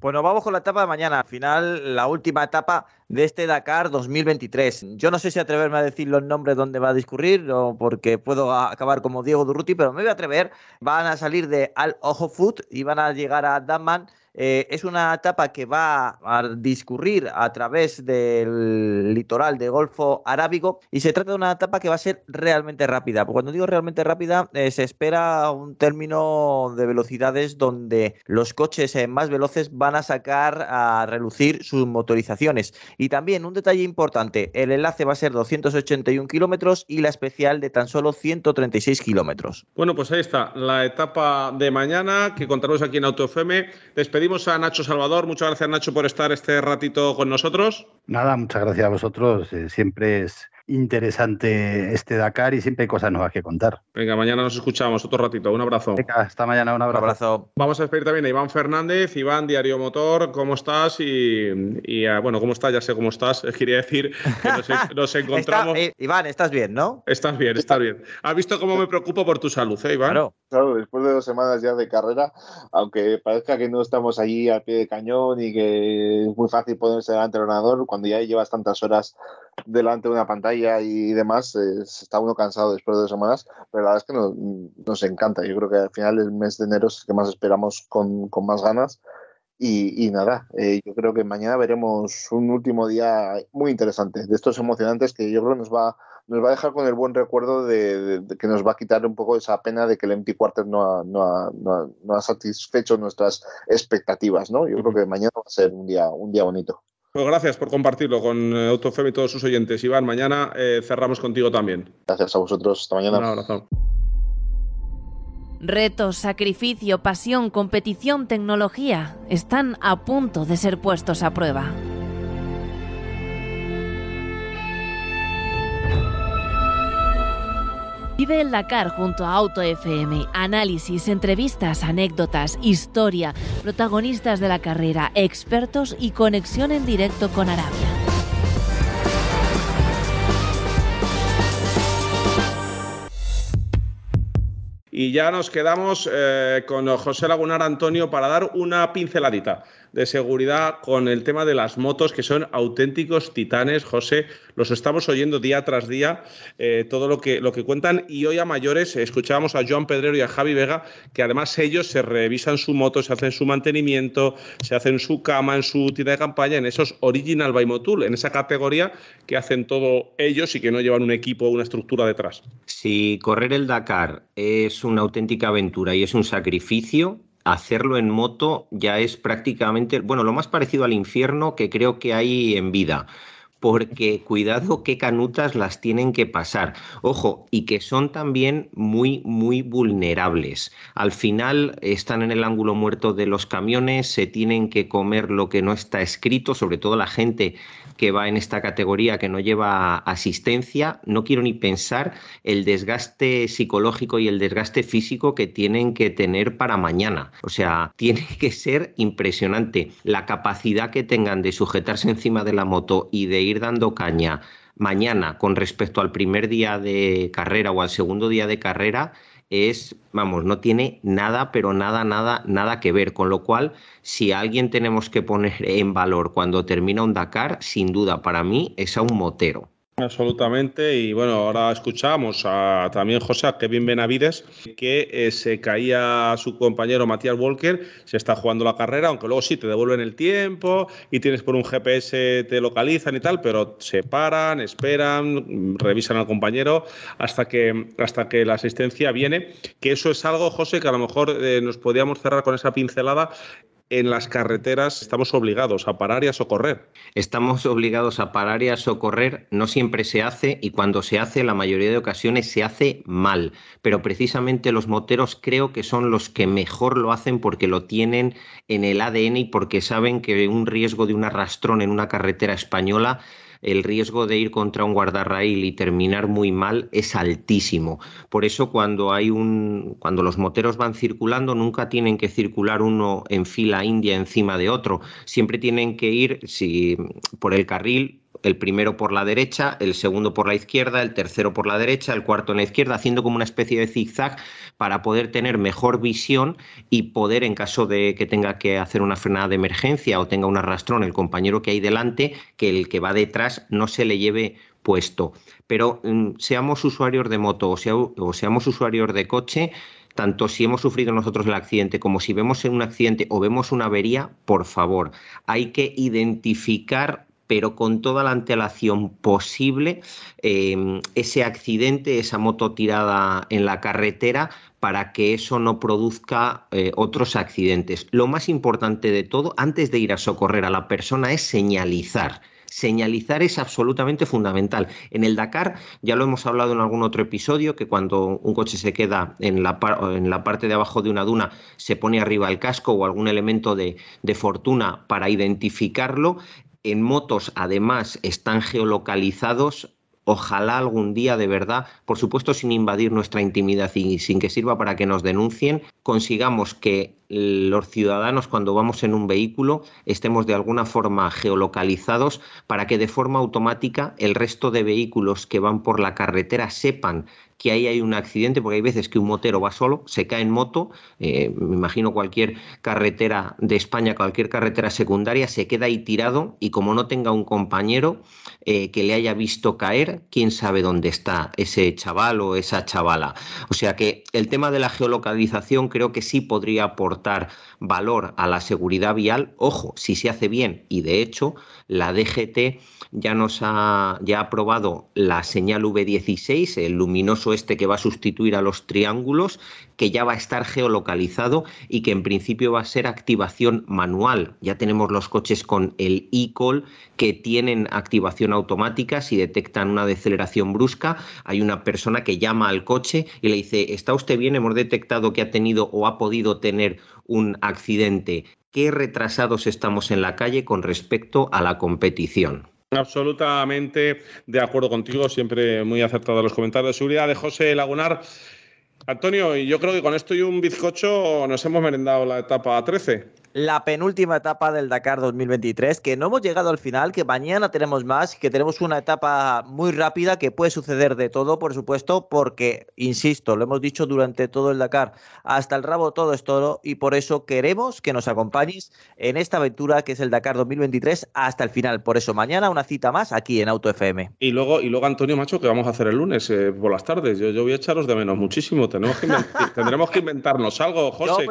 Bueno, vamos con la etapa de mañana. Al final, la última etapa de este Dakar 2023. Yo no sé si atreverme a decir los nombres donde va a discurrir o porque puedo acabar como Diego Durruti, pero me voy a atrever. Van a salir de Al Ojo Foot y van a llegar a Daman eh, es una etapa que va a discurrir a través del litoral de Golfo Arábigo y se trata de una etapa que va a ser realmente rápida. Cuando digo realmente rápida, eh, se espera un término de velocidades donde los coches eh, más veloces van a sacar a relucir sus motorizaciones. Y también un detalle importante, el enlace va a ser 281 kilómetros y la especial de tan solo 136 kilómetros. Bueno, pues ahí está, la etapa de mañana que contaremos aquí en AutoFM. Despedimos a Nacho Salvador. Muchas gracias, Nacho, por estar este ratito con nosotros. Nada, muchas gracias a vosotros. Eh, siempre es interesante este Dakar y siempre hay cosas nuevas que contar. Venga, mañana nos escuchamos otro ratito. Un abrazo. Venga, hasta mañana, un abrazo. Vamos a despedir también a Iván Fernández. Iván, Diario Motor, ¿cómo estás? Y, ah, bueno, ¿cómo estás? Ya sé cómo estás. Quería decir que nos, encontramos. Eh, Iván, estás bien, ¿no? Estás bien, estás bien. ¿Has visto cómo me preocupo por tu salud, eh, Iván? Claro. Claro, después de dos semanas ya de carrera, aunque parezca que no estamos allí al pie de cañón y que es muy fácil ponerse delante del ordenador, cuando ya llevas tantas horas delante de una pantalla y demás, está uno cansado después de dos semanas, pero la verdad es que nos, encanta. Yo creo que al final el mes de enero es el que más esperamos con, con más ganas. Y, y nada, eh, yo creo que mañana veremos un último día muy interesante, de estos emocionantes que yo creo nos va nos va a dejar con el buen recuerdo de, que nos va a quitar un poco esa pena de que el Empty Quarter no ha, no ha, no ha, satisfecho nuestras expectativas, ¿no? Yo creo que mañana va a ser un día, un día bonito. Pues gracias por compartirlo con Autofem y todos sus oyentes. Iván, mañana eh, cerramos contigo también. Gracias a vosotros. Hasta mañana. Un abrazo. Retos, sacrificio, pasión, competición, tecnología están a punto de ser puestos a prueba. Vive el Dakar junto a Auto FM. Análisis, entrevistas, anécdotas, historia, protagonistas de la carrera, expertos y conexión en directo con Arabia. Y ya nos quedamos eh, con José Lagunar Antonio para dar una pinceladita de seguridad con el tema de las motos, que son auténticos titanes, José. Los estamos oyendo día tras día, eh, todo lo que, lo que cuentan. Y hoy a mayores escuchábamos a Joan Pedrero y a Javi Vega, que además ellos se revisan su moto, se hacen su mantenimiento, se hacen su cama en su tienda de campaña, en esos Original by Motul, en esa categoría que hacen todo ellos y que no llevan un equipo o una estructura detrás. Si correr el Dakar es una auténtica aventura y es un sacrificio, hacerlo en moto ya es prácticamente, bueno, lo más parecido al infierno que creo que hay en vida porque cuidado qué canutas las tienen que pasar. Ojo, y que son también muy, muy vulnerables. Al final están en el ángulo muerto de los camiones, se tienen que comer lo que no está escrito, sobre todo la gente que va en esta categoría que no lleva asistencia, no quiero ni pensar el desgaste psicológico y el desgaste físico que tienen que tener para mañana. O sea, tiene que ser impresionante la capacidad que tengan de sujetarse encima de la moto y de ir dando caña mañana con respecto al primer día de carrera o al segundo día de carrera es, vamos, no tiene nada, pero nada, nada, nada que ver. Con lo cual, si alguien tenemos que poner en valor cuando termina un Dakar, sin duda para mí es a un motero. Absolutamente. Y bueno, ahora escuchamos a, también José a Kevin Benavides, que eh, se caía su compañero Matías Walker, se está jugando la carrera, aunque luego sí te devuelven el tiempo y tienes por un GPS, te localizan y tal, pero se paran, esperan, revisan al compañero hasta que, hasta que la asistencia viene. Que eso es algo, José, que a lo mejor eh, nos podíamos cerrar con esa pincelada en las carreteras estamos obligados a parar y a socorrer. Estamos obligados a parar y a socorrer, no siempre se hace y cuando se hace, la mayoría de ocasiones se hace mal, pero precisamente los moteros creo que son los que mejor lo hacen porque lo tienen en el ADN y porque saben que un riesgo de un arrastrón en una carretera española el riesgo de ir contra un guardarraíl y terminar muy mal es altísimo. Por eso cuando hay un cuando los moteros van circulando nunca tienen que circular uno en fila india encima de otro, siempre tienen que ir si por el carril el primero por la derecha, el segundo por la izquierda, el tercero por la derecha, el cuarto en la izquierda, haciendo como una especie de zigzag para poder tener mejor visión y poder, en caso de que tenga que hacer una frenada de emergencia o tenga un arrastrón, el compañero que hay delante, que el que va detrás no se le lleve puesto. Pero mm, seamos usuarios de moto o seamos usuarios de coche, tanto si hemos sufrido nosotros el accidente como si vemos un accidente o vemos una avería, por favor, hay que identificar pero con toda la antelación posible em, ese accidente, esa moto tirada en la carretera, para que eso no produzca eh, otros accidentes. Lo más importante de todo, antes de ir a socorrer a la persona, es señalizar señalizar es absolutamente fundamental. En el Dakar, ya lo hemos hablado en algún otro episodio, que cuando un coche se queda en la, parte de abajo de una duna, se pone arriba el casco o algún elemento de fortuna para identificarlo. En motos, además, están geolocalizados Ojalá algún día de verdad, por supuesto sin invadir nuestra intimidad y sin que sirva para que nos denuncien, consigamos que los ciudadanos cuando vamos en un vehículo estemos de alguna forma geolocalizados para que de forma automática el resto de vehículos que van por la carretera sepan que ahí hay un accidente, porque hay veces que un motero va solo, se cae en moto, eh, me imagino cualquier carretera de España, cualquier carretera secundaria, se queda ahí tirado y como no tenga un compañero eh, que le haya visto caer, quién sabe dónde está ese chaval o esa chavala. O sea que el tema de la geolocalización creo que sí podría aportar valor a la seguridad vial, ojo, si se hace bien y de hecho la DGT ya nos ha ya aprobado la señal V16, el luminoso este que va a sustituir a los triángulos, que ya va a estar geolocalizado y que en principio va a ser activación manual. Ya tenemos los coches con el e-call que tienen activación automática si detectan una deceleración brusca. Hay una persona que llama al coche y le dice, ¿está usted bien? Hemos detectado que ha tenido o ha podido tener un accidente. ¿Qué retrasados estamos en la calle con respecto a la competición? Absolutamente de acuerdo contigo, siempre muy acertado los comentarios de seguridad de José Lagunar. Antonio, yo creo que con esto y un bizcocho nos hemos merendado la etapa 13 la penúltima etapa del Dakar 2023, que no hemos llegado al final, que mañana tenemos más, que tenemos una etapa muy rápida, que puede suceder de todo, por supuesto, porque, insisto, lo hemos dicho durante todo el Dakar, hasta el rabo todo es todo, y por eso queremos que nos acompañes en esta aventura que es el Dakar 2023 hasta el final. Por eso, mañana una cita más aquí en Auto FM. Y luego, y luego Antonio Macho, que vamos a hacer el lunes eh, por las tardes. Yo, yo, voy a echaros de menos muchísimo. Tenemos que tendremos que inventarnos algo, José.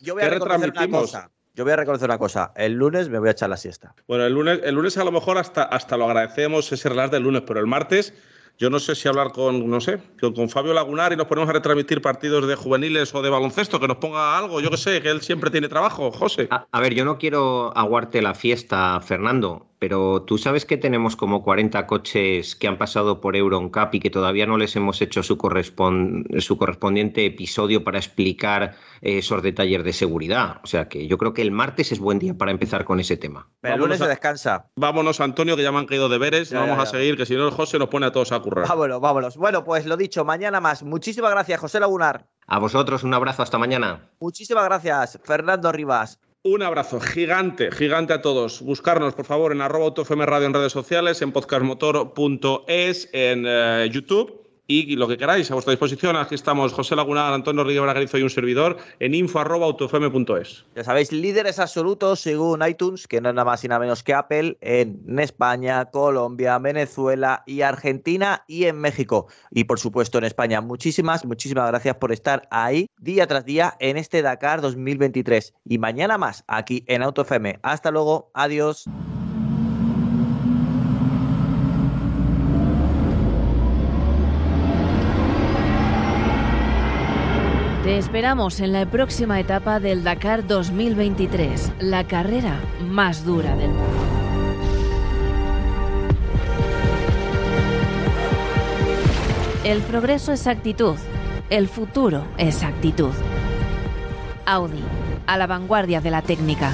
Yo voy a, retransmitimos? Yo voy a reconocer una cosa, el lunes me voy a echar la siesta. Bueno, el lunes, el lunes a lo mejor hasta, hasta lo agradecemos ese relax del lunes, pero el martes yo no sé si hablar con, no sé, con, Fabio Lagunar y nos ponemos a retransmitir partidos de juveniles o de baloncesto, que nos ponga algo, yo que sé, que él siempre tiene trabajo, José. a ver, yo no quiero aguarte la fiesta, Fernando, pero tú sabes que tenemos como 40 coches que han pasado por Euroncap y que todavía no les hemos hecho su, su correspondiente episodio para explicar eh, esos detalles de seguridad. O sea que yo creo que el martes es buen día para empezar con ese tema. Pero el lunes se descansa. Vámonos, Antonio, que ya me han caído deberes. vamos a seguir, que si no el José nos pone a todos a currar. Vámonos, vámonos. Bueno, pues lo dicho, mañana más. Muchísimas gracias, José Lagunar. A vosotros un abrazo, hasta mañana. Muchísimas gracias, Fernando Rivas. Un abrazo gigante, gigante a todos. Buscarnos, por favor, en arroba radio en redes sociales, en podcastmotor.es, en eh, YouTube y lo que queráis a vuestra disposición. Aquí estamos José Laguna, Antonio Río Bragarizo y un servidor en info.autofm.es. Ya sabéis, líderes absolutos según iTunes, que no es nada más y nada menos que Apple, en España, Colombia, Venezuela y Argentina y en México. Y por supuesto en España. Muchísimas, muchísimas gracias por estar ahí día tras día en este Dakar 2023. Y mañana más aquí en AutoFM. Hasta luego, adiós. Te esperamos en la próxima etapa del Dakar 2023, la carrera más dura del mundo. El progreso es actitud, el futuro es actitud. Audi, a la vanguardia de la técnica.